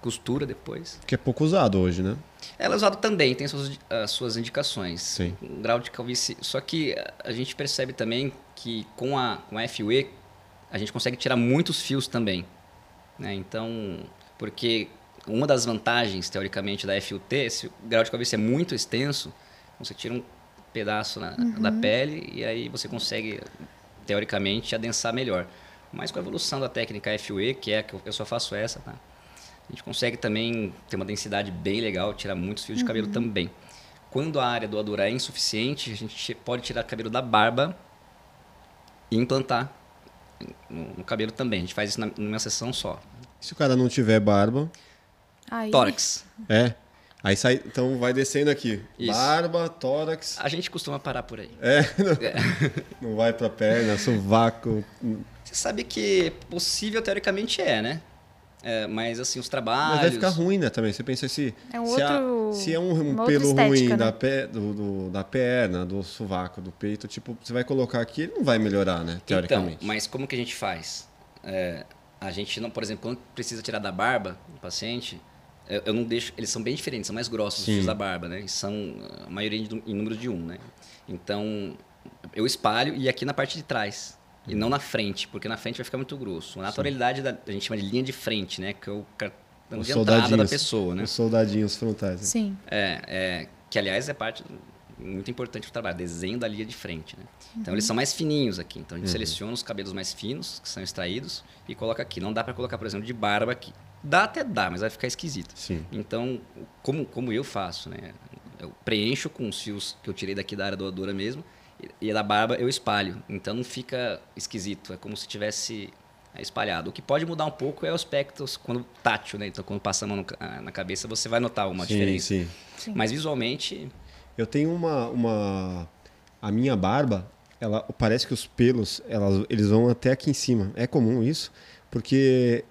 Costura depois. Que é pouco usado hoje, né? Ela é usada também, tem suas, as suas indicações. Sim. Um grau de calvície. Só que a gente percebe também que com a, com a FUE a gente consegue tirar muitos fios também. Né? Então, porque uma das vantagens, teoricamente, da FUT, se o grau de calvície é muito extenso, você tira um pedaço na, da pele e aí você consegue, teoricamente, adensar melhor. Mas com a evolução da técnica FUE, que é que eu só faço essa, tá? a gente consegue também ter uma densidade bem legal, tirar muitos fios de cabelo também. Quando a área doadora é insuficiente, a gente pode tirar cabelo da barba e implantar no, no cabelo também. A gente faz isso na, numa sessão só. Se o cara não tiver barba, Aí, Tórax. é. Aí sai, então vai descendo aqui. Isso. Barba, tórax. A gente costuma parar por aí. É, não, [LAUGHS] não vai pra perna, sovaco. Você sabe que possível teoricamente é, né? É, mas assim, os trabalhos. Mas vai ficar ruim, né, também. Você pensa se, É um se, outro- se é um, um pelo estética, ruim né? da, pe, do, do- da perna, do sovaco, do peito, tipo, você vai colocar aqui, ele não vai melhorar, né, teoricamente. Então, mas como que a gente faz? É, a gente não, por exemplo, quando precisa tirar da barba do paciente, eu, eu não deixo. Eles são bem diferentes, são mais grossos Sim. os fios da barba, né? E são a maioria em, números de um, né? Então, eu espalho e aqui na parte de trás. E não na frente, porque na frente vai ficar muito grosso. A naturalidade da, a gente chama de linha de frente, né? Que é o cartão Os de entrada da pessoa, né? Os soldadinhos frontais. né? Sim. É, é, que aliás é parte muito importante do trabalho, desenho da linha de frente. Né? Então eles são mais fininhos aqui. Então a gente seleciona os cabelos mais finos, que são extraídos, e coloca aqui. Não dá para colocar, por exemplo, de barba aqui. Dá até dá, mas vai ficar esquisito. Sim. Então, como, como eu faço, né? Eu preencho com os fios que eu tirei daqui da área doadora mesmo, e, a da barba eu espalho. Então não fica esquisito, é como se tivesse é, espalhado. O que pode mudar um pouco é o aspecto quando tátil, né? Então quando passa a mão no ca- na cabeça, você vai notar uma sim, diferença. sim. Sim. Mas visualmente, Eu tenho uma, uma. A minha barba, ela parece que os pelos elas, eles vão até aqui em cima. É comum isso, porque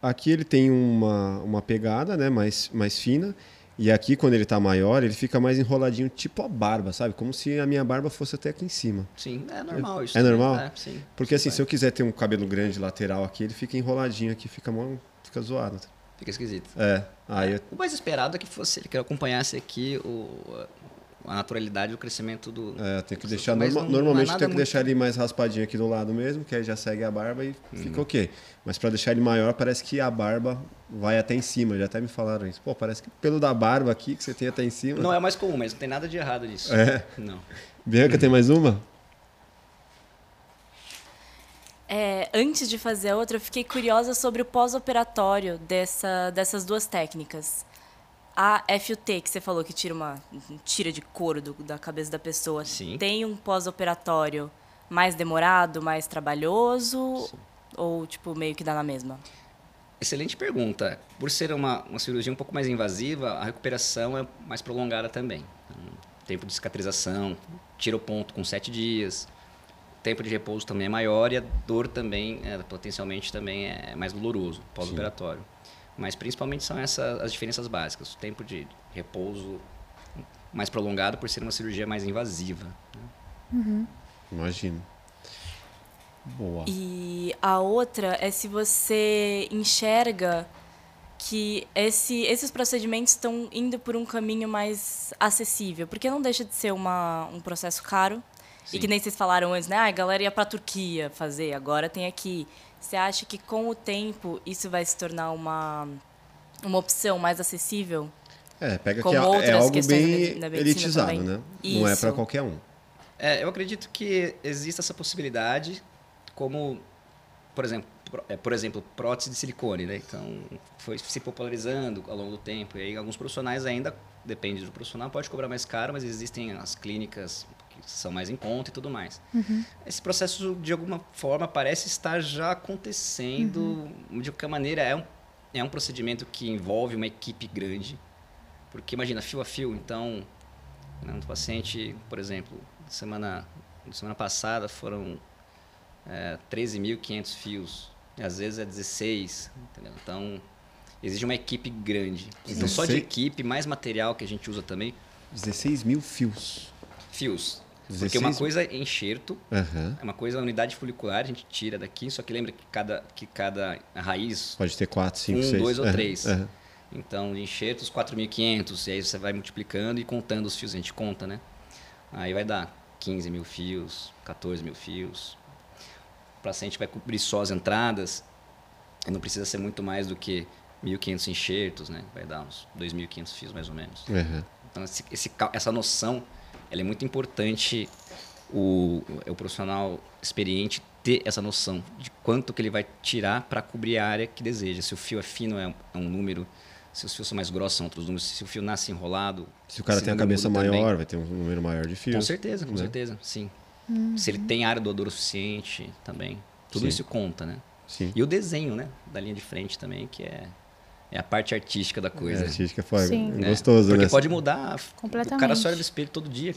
aqui ele tem uma, uma pegada né, mais, mais fina. E aqui, quando ele tá maior, ele fica mais enroladinho, tipo a barba, sabe? Como se a minha barba fosse até aqui em cima. sim, é normal isso. É normal? É, sim. Porque assim, se eu quiser ter um cabelo grande lateral aqui, ele fica enroladinho aqui, fica, mó, fica zoado. Fica esquisito. É. Aí eu, O mais esperado é que fosse ele que acompanhasse aqui o, a naturalidade do crescimento do. É, tem que deixar. Norma- não- não é normalmente tem que muito- deixar ele mais raspadinho aqui do lado mesmo, que aí já segue a barba e Uhum. fica ok. Mas pra deixar ele maior, parece que a barba vai até em cima. Já até me falaram isso. Pô, parece que pelo da barba aqui que você tem até em cima. Não é mais comum, mas não tem nada de errado nisso. É. Não. Bianca, tem mais uma? É, antes de fazer a outra, eu fiquei curiosa sobre o pós-operatório dessa, dessas duas técnicas. A FUT, que você falou que tira uma tira de couro do- da cabeça da pessoa, Sim. tem um pós-operatório mais demorado, mais trabalhoso? Ou, tipo, meio que dá na mesma? Excelente pergunta. Por ser uma, uma cirurgia um pouco mais invasiva, a recuperação é mais prolongada também. Então, tempo de cicatrização, tira o ponto com sete dias. Tempo de repouso também é maior e a dor também, é, potencialmente, também é mais doloroso pós-operatório. Mas principalmente são essas as diferenças básicas. O tempo de repouso mais prolongado por ser uma cirurgia mais invasiva. Imagino. Boa. E a outra é se você enxerga que esse, esses procedimentos estão indo por um caminho mais acessível, porque não deixa de ser uma, um processo caro. Sim. E que nem vocês falaram antes, né? Ah, a galera ia para a Turquia fazer, agora tem aqui. Você acha que com o tempo isso vai se tornar uma, uma opção mais acessível? É, pega que Como é, é outras algo questões bem elitizado, também. né? Não é Isso. pra qualquer um. É, eu acredito que existe essa possibilidade, como, por exemplo, é, por exemplo, prótese de silicone, né? Então, foi se popularizando ao longo do tempo. E aí, alguns profissionais ainda, depende do profissional, pode cobrar mais caro, mas existem as clínicas que são mais em conta e tudo mais. Esse processo, de alguma forma, parece estar já acontecendo. De qualquer maneira, é um, é um procedimento que envolve uma equipe grande. Porque, imagina, fio a fio, então, né, um paciente, por exemplo, semana, semana passada foram é, 13.500 fios, e às vezes é 16, entendeu? Então, exige uma equipe grande. Então, só de 16 equipe, mais material que a gente usa também, 16 mil fios. fios. 16 Porque uma coisa é enxerto, Aham. é uma coisa unidade folicular, a gente tira daqui, só que lembra que cada, que cada raiz, Pode ter 4, 5, Um, 6. dois ou três. então de enxertos 4.500, e aí você vai multiplicando e contando os fios, a gente conta, né? Aí vai dar 15 mil fios, 14 mil fios. O paciente vai cobrir só as entradas, e não precisa ser muito mais do que 1.500 enxertos, né? Vai dar uns 2.500 fios mais ou menos. Então, esse, esse essa noção ela é muito importante o, o profissional experiente ter essa noção de quanto que ele vai tirar para cobrir a área que deseja. Se o fio é fino, é um, é um número. Se os fios são mais grossos, são outros números. Se o fio nasce enrolado... Se o cara tem a cabeça maior, também. vai ter um número maior de fios. Com certeza, com né? certeza, sim. Se ele tem área doadora suficiente também. Tudo Sim. isso conta, né? Sim. E o desenho, né? Da linha de frente também, que é, é a parte artística da coisa. É, artística foi Sim. gostoso, Porque né? pode mudar. O Completamente. cara só olha no espelho todo dia.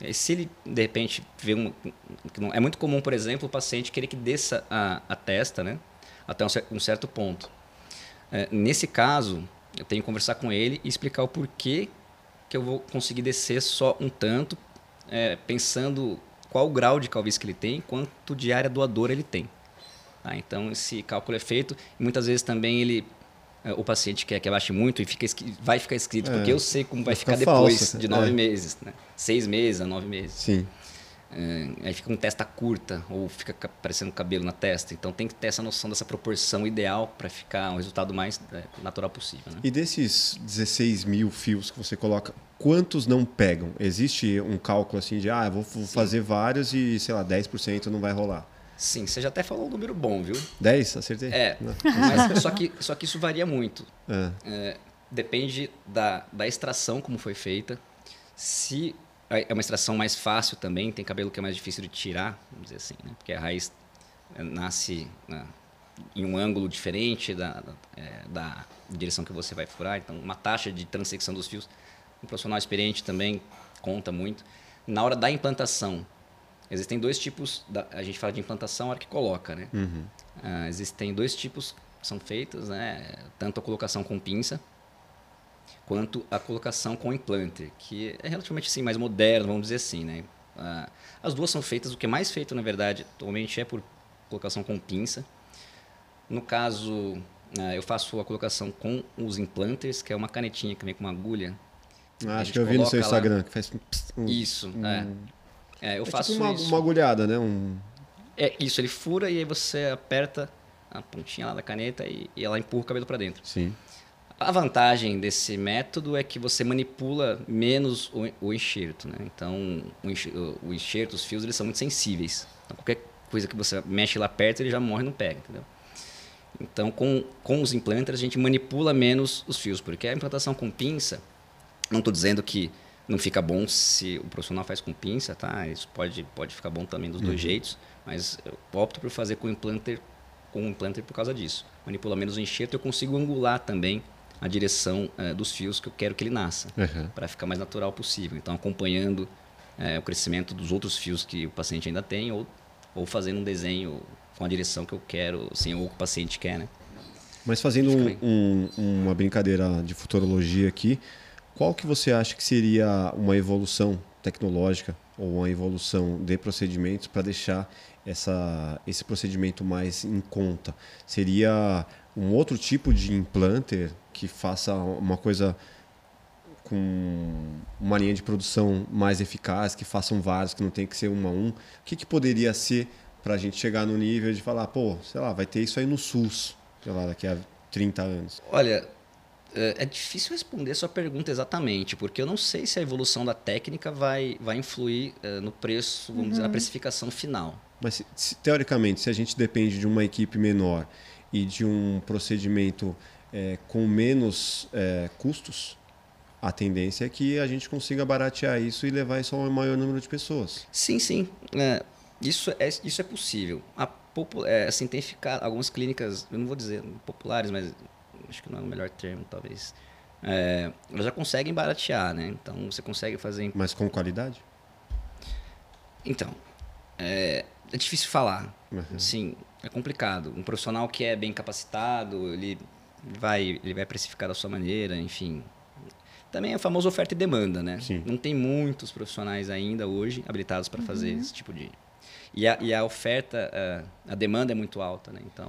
E se ele, de repente, vê um. que não- É muito comum, por exemplo, o paciente querer que desça a, a testa, né? Até um, um certo ponto. É, nesse caso, eu tenho que conversar com ele e explicar o porquê que eu vou conseguir descer só um tanto, é, pensando qual o grau de calvície que ele tem, quanto de área doadora ele tem. Tá? Então, esse cálculo é feito. E muitas vezes também ele, é, o paciente quer que abaixe muito e fica, vai ficar escrito, É. porque eu sei como vai Vai ficar ficar depois falso, de nove é. meses. Né? Seis meses a nove meses. Sim. É, aí fica com testa curta ou fica ca- parecendo cabelo na testa. Então tem que ter essa noção dessa proporção ideal para ficar um resultado mais é, natural possível. Né? E desses 16 mil fios que você coloca, quantos não pegam? Existe um cálculo assim de, ah, eu vou fazer vários e, sei lá, 10% não vai rolar. Sim, você já até falou um número bom, viu? 10? Acertei? É, Não. mas [LAUGHS] só que, só que isso varia muito. É. É, depende da, da extração como foi feita. Se é uma extração mais fácil também, tem cabelo que é mais difícil de tirar, vamos dizer assim, né? porque a raiz é, nasce em um ângulo diferente da, da, é, da direção que você vai furar. Então, uma taxa de transecção dos fios, um profissional experiente também conta muito. Na hora da implantação, existem dois tipos, da- a gente fala de implantação, a hora que coloca, né? Uhum. Ah, existem dois tipos que são feitos, né? Tanto a colocação com pinça, quanto a colocação com implanter, que é relativamente assim, mais moderno, vamos dizer assim, né? Ah, as duas são feitas, o que é mais feito, na verdade, atualmente é por colocação com pinça. No caso, ah, eu faço a colocação com os implanters, que é uma canetinha que vem com uma agulha. Ah, acho que eu vi no seu coloca lá- Instagram, que faz um... pss, um- Isso, é. É, eu é faço tipo uma, isso. uma agulhada, né? Um... É isso, ele fura e aí você aperta a pontinha lá da caneta e, e ela empurra o cabelo para dentro. Sim. A vantagem desse método é que você manipula menos o, o enxerto, né? Então, o enx- o o enxerto, os fios, eles são muito sensíveis. Então, qualquer coisa que você mexe lá perto, ele já morre e não pega, entendeu? Então, com, com os implanters, a gente manipula menos os fios, porque a implantação com pinça, não estou dizendo que não fica bom se o profissional faz com pinça, tá? Isso pode, pode ficar bom também dos dois jeitos, mas eu opto por fazer com implanter, com o implanter por causa disso. Manipula menos o enxerto, eu consigo angular também a direção eh, dos fios que eu quero que ele nasça, Uhum. para ficar mais natural possível. Então, acompanhando eh, o crescimento dos outros fios que o paciente ainda tem, ou, ou fazendo um desenho com a direção que eu quero, assim, ou que o paciente quer, né? Mas fazendo um- um- uma brincadeira de futurologia aqui, qual que você acha que seria uma evolução tecnológica ou uma evolução de procedimentos para deixar essa, esse procedimento mais em conta? Seria um outro tipo de implanter que faça uma coisa com uma linha de produção mais eficaz, que façam vários, que não tem que ser um a um? O que, que poderia ser para a gente chegar no nível de falar, pô, sei lá, vai ter isso aí no SUS, sei lá, daqui a 30 anos? Olha, é é difícil responder sua pergunta exatamente, porque eu não sei se a evolução da técnica vai, vai influir eh, no preço, vamos dizer, na precificação final. Mas, se- se- teoricamente, se a gente depende de uma equipe menor e de um procedimento é, com menos é, custos, a tendência é que a gente consiga baratear isso e levar isso a um maior número de pessoas. Sim, sim. é, isso, é, isso é possível. A é, assim, tem ficado algumas clínicas, eu não vou dizer populares, mas acho que não é o melhor termo, talvez. É, elas já conseguem baratear, né? Então você consegue fazer. Mas com qualidade? Então, é, é difícil falar. Sim, é complicado. Um profissional que é bem capacitado, ele vai, ele vai precificar da sua maneira, enfim. Também é a famosa oferta e demanda, né? Sim. Não tem muitos profissionais ainda hoje habilitados para fazer esse tipo de. E a, e a oferta, a, a demanda é muito alta, né? Então,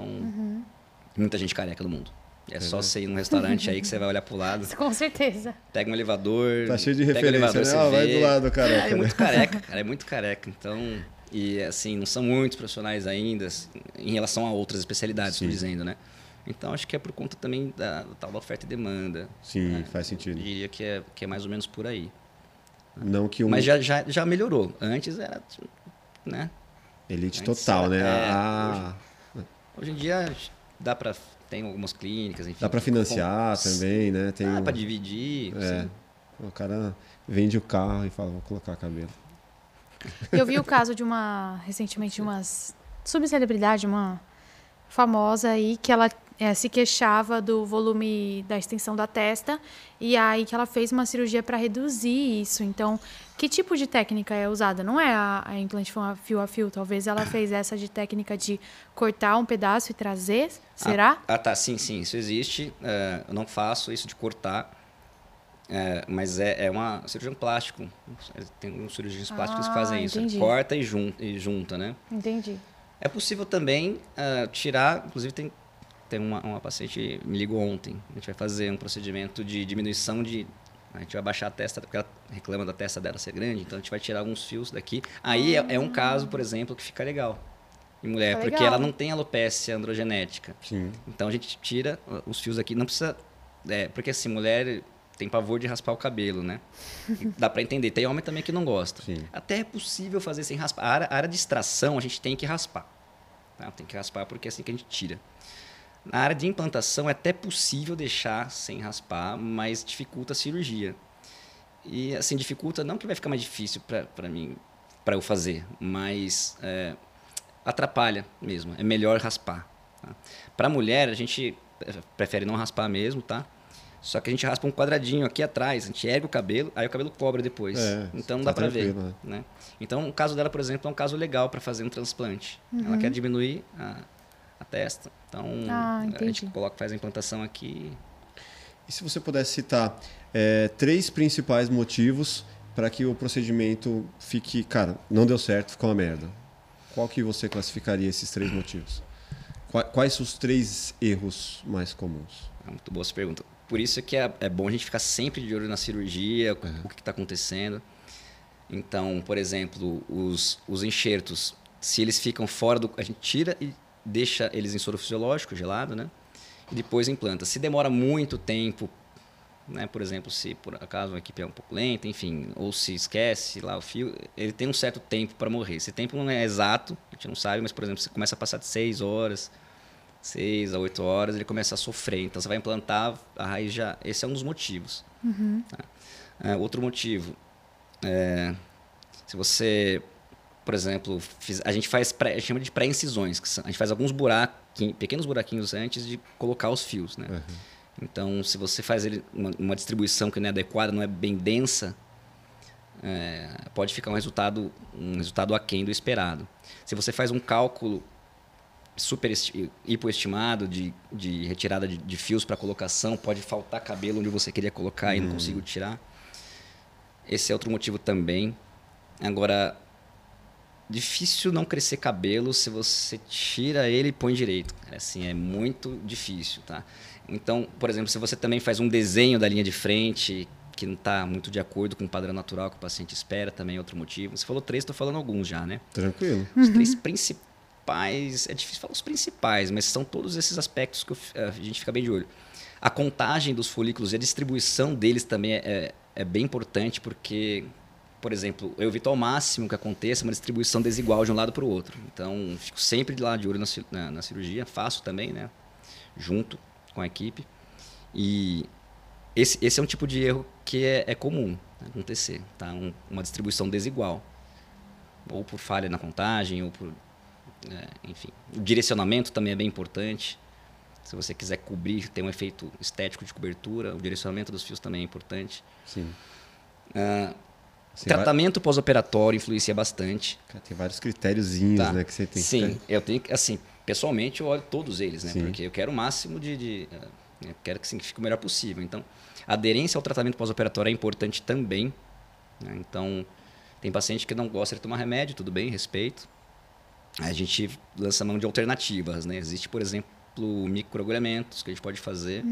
muita gente careca no mundo. É só você ir num restaurante aí que você vai olhar pro lado, [LAUGHS] Com certeza. pega um elevador. Tá cheio de referência, elevador, né? você Ah, vai do lado, careca, É, é muito né? careca, cara, é muito careca. Então, e assim, não são muitos profissionais ainda assim, em relação a outras especialidades, estou dizendo, né? Então, acho que é por conta também da, da tal da oferta e demanda. Sim, né? faz sentido. Eu diria que é, que é mais ou menos por aí. Não que um Mas já, já, já melhorou. Antes era, né? elite Antes total, né? era- é, Ah, Hoje em dia dá para tem algumas clínicas, enfim. dá para financiar com- também, né? Tem Dá um- para dividir. É. O cara vende o carro e fala, vou colocar cabelo. Eu vi o caso de uma, recentemente, uma subcelebridade, uma famosa aí, que ela eh, se queixava do volume da extensão da testa e aí que ela fez uma cirurgia para reduzir isso. Então, que tipo de técnica é usada? Não é a, a implante fio a fio, talvez ela fez essa de técnica de cortar um pedaço e trazer, será? Ah, ah, tá, sim, sim, isso existe. É, eu não faço isso de cortar, é, mas é, é uma cirurgião plástico. Tem uns cirurgiões plásticos que Ah, fazem isso. entendi. Corta e junta, e junta, né? Entendi. É possível também ah, tirar, inclusive tem, tem uma, uma paciente me ligou ontem. A gente vai fazer um procedimento de diminuição de. A gente vai baixar a testa, porque ela reclama da testa dela ser grande, então a gente vai tirar alguns fios daqui. Aí é, é um caso, por exemplo, que fica legal em mulher, Fica porque legal. ela não tem alopecia androgenética. Sim. Então a gente tira os fios aqui, não precisa. É, porque assim, mulher tem pavor de raspar o cabelo, né? [LAUGHS] Dá pra entender. Tem homem também que não gosta. Sim. Até é possível fazer sem raspar. A área, a área de extração a gente tem que raspar. tá? Tem que raspar porque é assim que a gente tira. Na área de implantação é até possível deixar sem raspar, mas dificulta a cirurgia. E assim, dificulta, não que vai ficar mais difícil para mim, para eu fazer, mas é, atrapalha mesmo. É melhor raspar. Tá? Para mulher, a gente prefere não raspar mesmo, tá? Só que a gente raspa um quadradinho aqui atrás, a gente ergue o cabelo, aí o cabelo cobre depois. É, então não tá dá para ver. tranquilo, Né? Então, o caso dela, por exemplo, é um caso legal para fazer um transplante. Ela quer diminuir a, a testa. Então, Ah, a gente coloca, faz a implantação aqui. E se você pudesse citar é, três principais motivos para que o procedimento fique, cara, não deu certo, ficou uma merda. Qual que você classificaria esses três motivos? Qua- Quais os três erros mais comuns? É muito boa essa pergunta. Por isso é que é, é bom a gente ficar sempre de olho na cirurgia, o que está acontecendo. Então, por exemplo, os, os enxertos, se eles ficam fora do. A gente tira e deixa eles em soro fisiológico, gelado, né? E depois implanta. Se demora muito tempo, né? por exemplo, se por acaso a equipe é um pouco lenta, enfim, ou se esquece lá o fio, ele tem um certo tempo para morrer. Esse tempo não é exato, a gente não sabe, mas, por exemplo, se começa a passar de 6 horas, 6 a 8 horas, ele começa a sofrer. Então, você vai implantar, a raiz já... Esse é um dos motivos. Tá? É, outro motivo, é, se você, por exemplo, fiz- a gente faz, pré, a gente chama de pré-incisões, que são- a gente faz alguns buraquinhos, pequenos buraquinhos antes de colocar os fios, né? Então, se você faz ele uma, uma distribuição que não é adequada, não é bem densa, é, pode ficar um resultado, um resultado aquém do esperado. Se você faz um cálculo super esti- hipoestimado de, de retirada de, de fios para colocação, pode faltar cabelo onde você queria colocar e não conseguiu tirar. Esse é outro motivo também. Agora, difícil não crescer cabelo se você tira ele e põe direito. cara. Assim, é muito difícil, tá? Então, por exemplo, se você também faz um desenho da linha de frente que não está muito de acordo com o padrão natural que o paciente espera, também é outro motivo. Você falou três, estou falando alguns já, né? Tranquilo. Os três principais, é difícil falar os principais, mas são todos esses aspectos que a gente fica bem de olho. A contagem dos folículos e a distribuição deles também é, é, é bem importante, porque, por exemplo, eu evito ao máximo que aconteça uma distribuição desigual de um lado para o outro. Então, fico sempre lá de olho na, na, na cirurgia, faço também, né? Junto com a equipe. E esse, esse é um tipo de erro que é, é comum acontecer, tá? Um- uma distribuição desigual ou por falha na contagem, ou por. é, enfim. O direcionamento também é bem importante. Se você quiser cobrir, ter um efeito estético de cobertura, o direcionamento dos fios também é importante. Sim. Ah, Você vai- Tratamento pós-operatório influencia bastante. Cara, tem vários critériozinhos, Tá. né, que você tem que Sim, eu tenho que, assim, pessoalmente eu olho todos eles, né? Sim. Porque eu quero o máximo de. de eh, eu quero que, assim, que fique o melhor possível. Então, a aderência ao tratamento pós-operatório é importante também. né? Então, tem paciente que não gosta de tomar remédio, tudo bem, respeito. Aí a gente lança mão de alternativas, né? Existe, por exemplo, microagulhamentos que a gente pode fazer.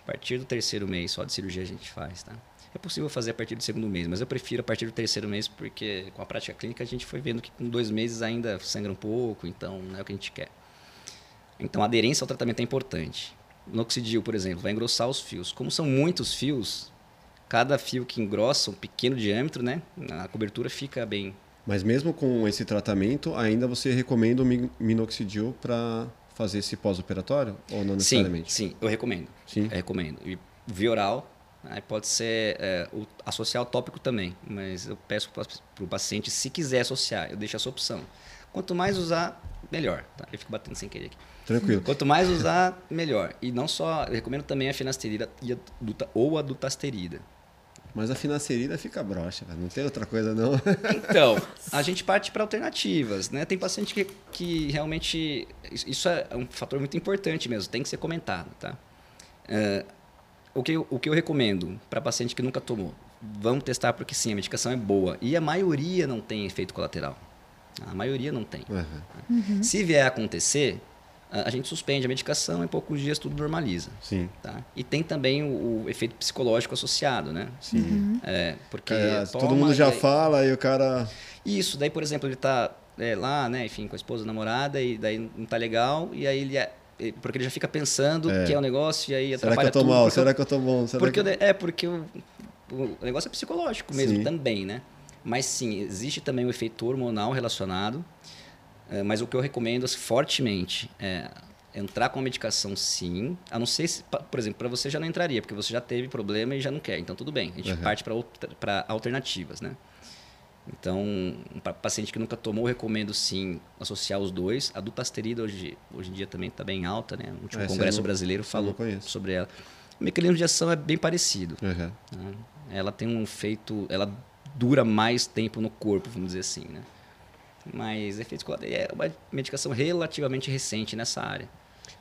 A partir do terceiro mês, só de cirurgia a gente faz, tá? É possível fazer a partir do segundo mês, mas eu prefiro a partir do terceiro mês porque com a prática clínica a gente foi vendo que com dois meses ainda sangra um pouco, então não é o que a gente quer. Então a aderência ao tratamento é importante. Noxidil, por exemplo, vai engrossar os fios. Como são muitos fios, cada fio que engrossa um pequeno diâmetro, né? A cobertura fica bem. Mas mesmo com esse tratamento, ainda você recomenda o mi- minoxidil para fazer esse pós-operatório? Ou não Sim, necessariamente? sim, eu recomendo. Sim. Eu recomendo. E via oral, aí pode ser é, o, associar o tópico também, mas eu peço para o paciente, se quiser associar, eu deixo essa opção. Quanto mais usar, melhor. Tá? Eu fico batendo sem querer aqui. Tranquilo. Quanto mais usar, melhor. E não só, eu recomendo também a finasterida e a duta, ou a dutasterida. Mas a finasterida fica broxa, não tem outra coisa não. [LAUGHS] Então, a gente parte para alternativas, né? Tem paciente que, que realmente isso é um fator muito importante mesmo, tem que ser comentado, tá? É, o, que eu, o que eu recomendo para paciente que nunca tomou, vamos testar porque sim, a medicação é boa e a maioria não tem efeito colateral. A maioria não tem. Uhum. Se vier a acontecer, a a gente suspende a medicação e em poucos dias tudo normaliza. Sim, Tá? E tem também o, o efeito psicológico associado, né? sim. É, porque É, todo mundo já e aí- fala e o cara. isso, daí, por exemplo, ele tá é, lá, né, enfim, com a esposa, namorada, e daí não tá legal, e aí ele é- Porque ele já fica pensando É. que é o negócio, e aí Será que eu tô mal? Será que eu tô bom? Será porque que... de- É, porque o, o negócio é psicológico mesmo Sim. também, né? Mas sim, existe também o efeito hormonal relacionado, é, mas o que eu recomendo assim, fortemente é entrar com a medicação sim, a não ser se, por exemplo, para você já não entraria, porque você já teve problema e já não quer, então tudo bem, a gente Uhum. parte para alternativas, né? Então, para paciente que nunca tomou, recomendo sim associar os dois. A dutasterida hoje, hoje em dia também está bem alta, né? O último Essa congresso não- brasileiro falou sobre ela. O mecanismo de ação é bem parecido. Uhum. né? Ela tem um efeito, ela dura mais tempo no corpo, vamos dizer assim, né? Mas efeitos colaterais é uma medicação relativamente recente nessa área.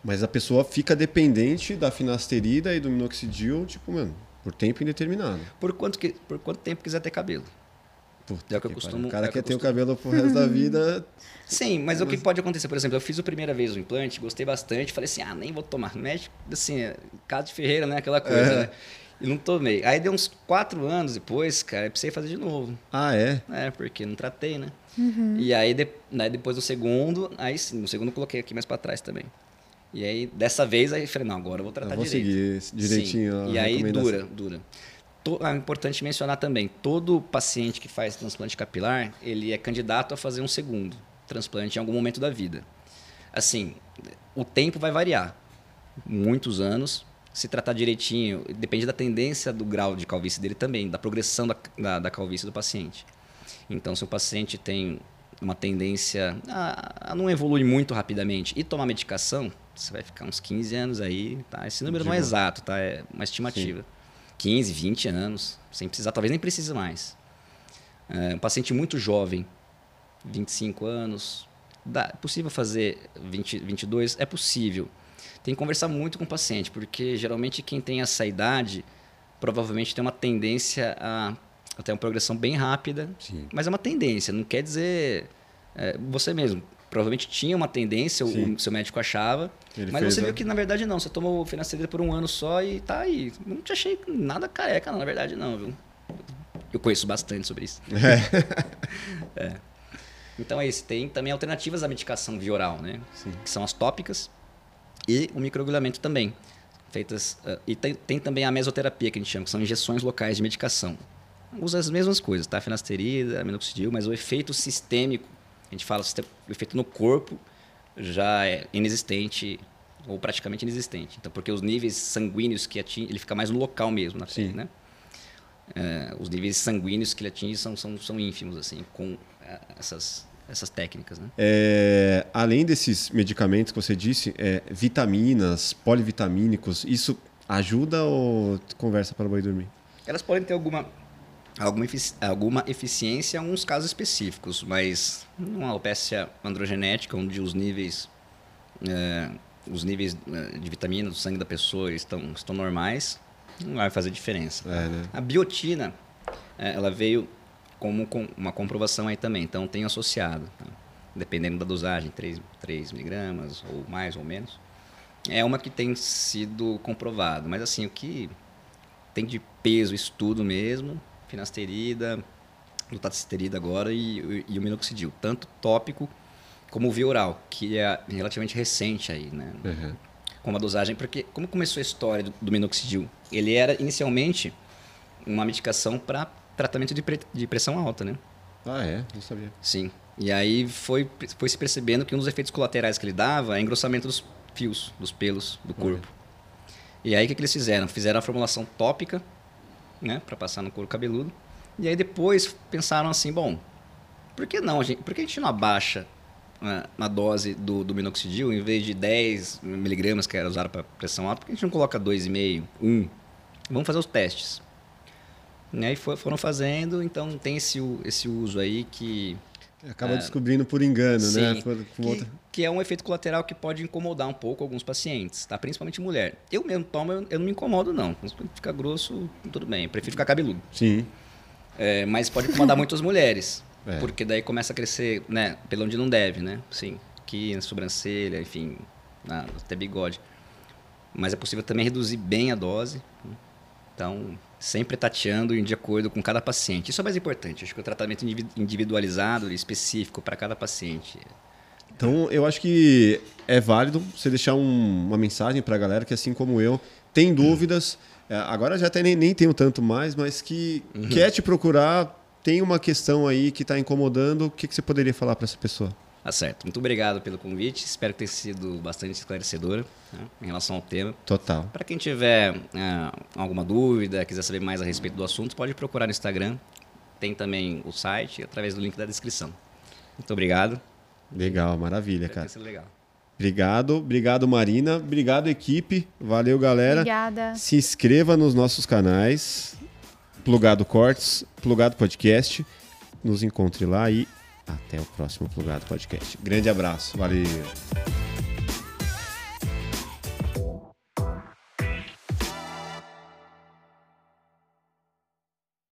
Mas a pessoa fica dependente da finasterida e do minoxidil, tipo, mano, por tempo indeterminado. Por quanto, que, por quanto tempo quiser ter cabelo. Puta É o que eu costumo- O cara é que quer ter o cabelo pro resto da vida. [LAUGHS] Sim, mas o que pode acontecer, por exemplo, eu fiz a primeira vez o implante, gostei bastante, falei assim, ah, nem vou tomar. Médico, assim, é, caso de Ferreira, né? Aquela coisa, É. né? E não tomei. Aí deu uns quatro anos depois, cara, eu precisei fazer de novo. Ah, é? É, porque não tratei, né? E aí, de- né, depois do segundo, aí sim, no segundo eu coloquei aqui mais pra trás também. E aí, dessa vez, aí eu falei, não, agora eu vou tratar Eu vou direito. seguir direitinho Sim. E aí dura, dura. To- é importante mencionar também, todo paciente que faz transplante capilar, ele é candidato a fazer um segundo transplante em algum momento da vida. Assim, o tempo vai variar. Muitos anos. Se tratar direitinho, depende da tendência do grau de calvície dele também, da progressão da, da, da calvície do paciente. Então, se o paciente tem uma tendência a, a não evoluir muito rapidamente e tomar medicação, você vai ficar uns 15 anos aí, tá? Esse número De não é exato, tá? É uma estimativa. 15, 20 anos, sem precisar, talvez nem precise mais. É, um paciente muito jovem, 25 anos, dá, é possível fazer 20, 22? É possível. Tem que conversar muito com o paciente, porque geralmente quem tem essa idade provavelmente tem uma tendência a, a ter uma progressão bem rápida, Sim. mas é uma tendência, não quer dizer. é, você mesmo provavelmente tinha uma tendência, o, Sim. o seu médico achava, Ele mas você a- viu que na verdade não, você tomou finasterida por um ano só e tá aí. Não te achei nada careca, na verdade não, viu? Eu conheço bastante sobre isso. É. [LAUGHS] Então é isso. Tem também alternativas à medicação via oral, né? Sim. Que são as tópicas e o microagulhamento também. Feitas, ah, e tem, tem também a mesoterapia, que a gente chama, que são injeções locais de medicação. Usa as mesmas coisas, tá? Finasterida, minoxidil, mas o efeito sistêmico, a gente fala, o efeito no corpo já é inexistente ou praticamente inexistente. Então, porque os níveis sanguíneos que atinge, ele fica mais no local mesmo, na pele, né? É, os níveis sanguíneos que ele atinge são, são, são ínfimos, assim, com é, essas, essas técnicas, né? É, além desses medicamentos que você disse, é, vitaminas, polivitamínicos, isso ajuda ou conversa para o boi dormir? Elas podem ter alguma, alguma, alguma eficiência em alguns casos específicos, mas numa alopecia androgenética, onde os níveis, é, os níveis é, de vitamina do sangue da pessoa estão, estão normais, não vai fazer diferença. É, né? A biotina, é, ela veio como uma comprovação aí também, então tem associado, tá? dependendo da dosagem, 3, 3 miligramas ou mais ou menos, é uma que tem sido comprovado. Mas assim, o que tem de peso, estudo mesmo, finasterida, lutasterida agora e, e o minoxidil, tanto tópico como via oral, que é relativamente recente aí, né? Uhum. Com uma dosagem, porque como começou a história do, do minoxidil? Ele era inicialmente uma medicação para tratamento de, pre, de pressão alta, né? Ah, é? Não sabia. Sim. E aí foi, foi se percebendo que um dos efeitos colaterais que ele dava é engrossamento dos fios, dos pelos do corpo. Uhum. E aí o que, que eles fizeram? Fizeram a formulação tópica né, para passar no couro cabeludo. E aí depois pensaram assim, bom, por que não, gente, por que a gente não abaixa né, na dose do, do minoxidil, em vez de 10 miligramas que era usado para pressão alta, por que a gente não coloca 2,5, 1? Vamos fazer os testes. E aí foram fazendo, então tem esse, esse uso aí que Acaba é, descobrindo por engano, né? sim, né? Por, por que, outra... que, é um efeito colateral que pode incomodar um pouco alguns pacientes, tá? Principalmente mulher. Eu mesmo tomo, eu, eu não me incomodo, não. Fica grosso, tudo bem. Eu prefiro ficar cabeludo. Sim. É, mas pode incomodar [LAUGHS] muito as mulheres. É. Porque daí começa a crescer, né? Pelo onde não deve, né? Sim. Aqui, na sobrancelha, enfim, na, até bigode. Mas é possível também reduzir bem a dose. Então, sempre tateando de acordo com cada paciente. Isso é mais importante. Acho que o tratamento individualizado e específico para cada paciente. Então, eu acho que é válido você deixar um, uma mensagem para a galera que, assim como eu, tem dúvidas. É, agora já até nem, nem tenho tanto mais, mas que uhum. quer te procurar, tem uma questão aí que está incomodando. O que, que você poderia falar para essa pessoa? Tá certo. Muito obrigado pelo convite. Espero que tenha sido bastante esclarecedora né, em relação ao tema. Total. Para quem tiver é, alguma dúvida, quiser saber mais a respeito do assunto, pode procurar no Instagram. Tem também o site através do link da descrição. Muito obrigado. Legal, maravilha, Espero cara. Ter legal. Obrigado, obrigado Marina, obrigado equipe, valeu galera. Obrigada. Se inscreva nos nossos canais, Plugado Cortes, Plugado Podcast, nos encontre lá e até o próximo Plugado Podcast. Grande abraço. Valeu.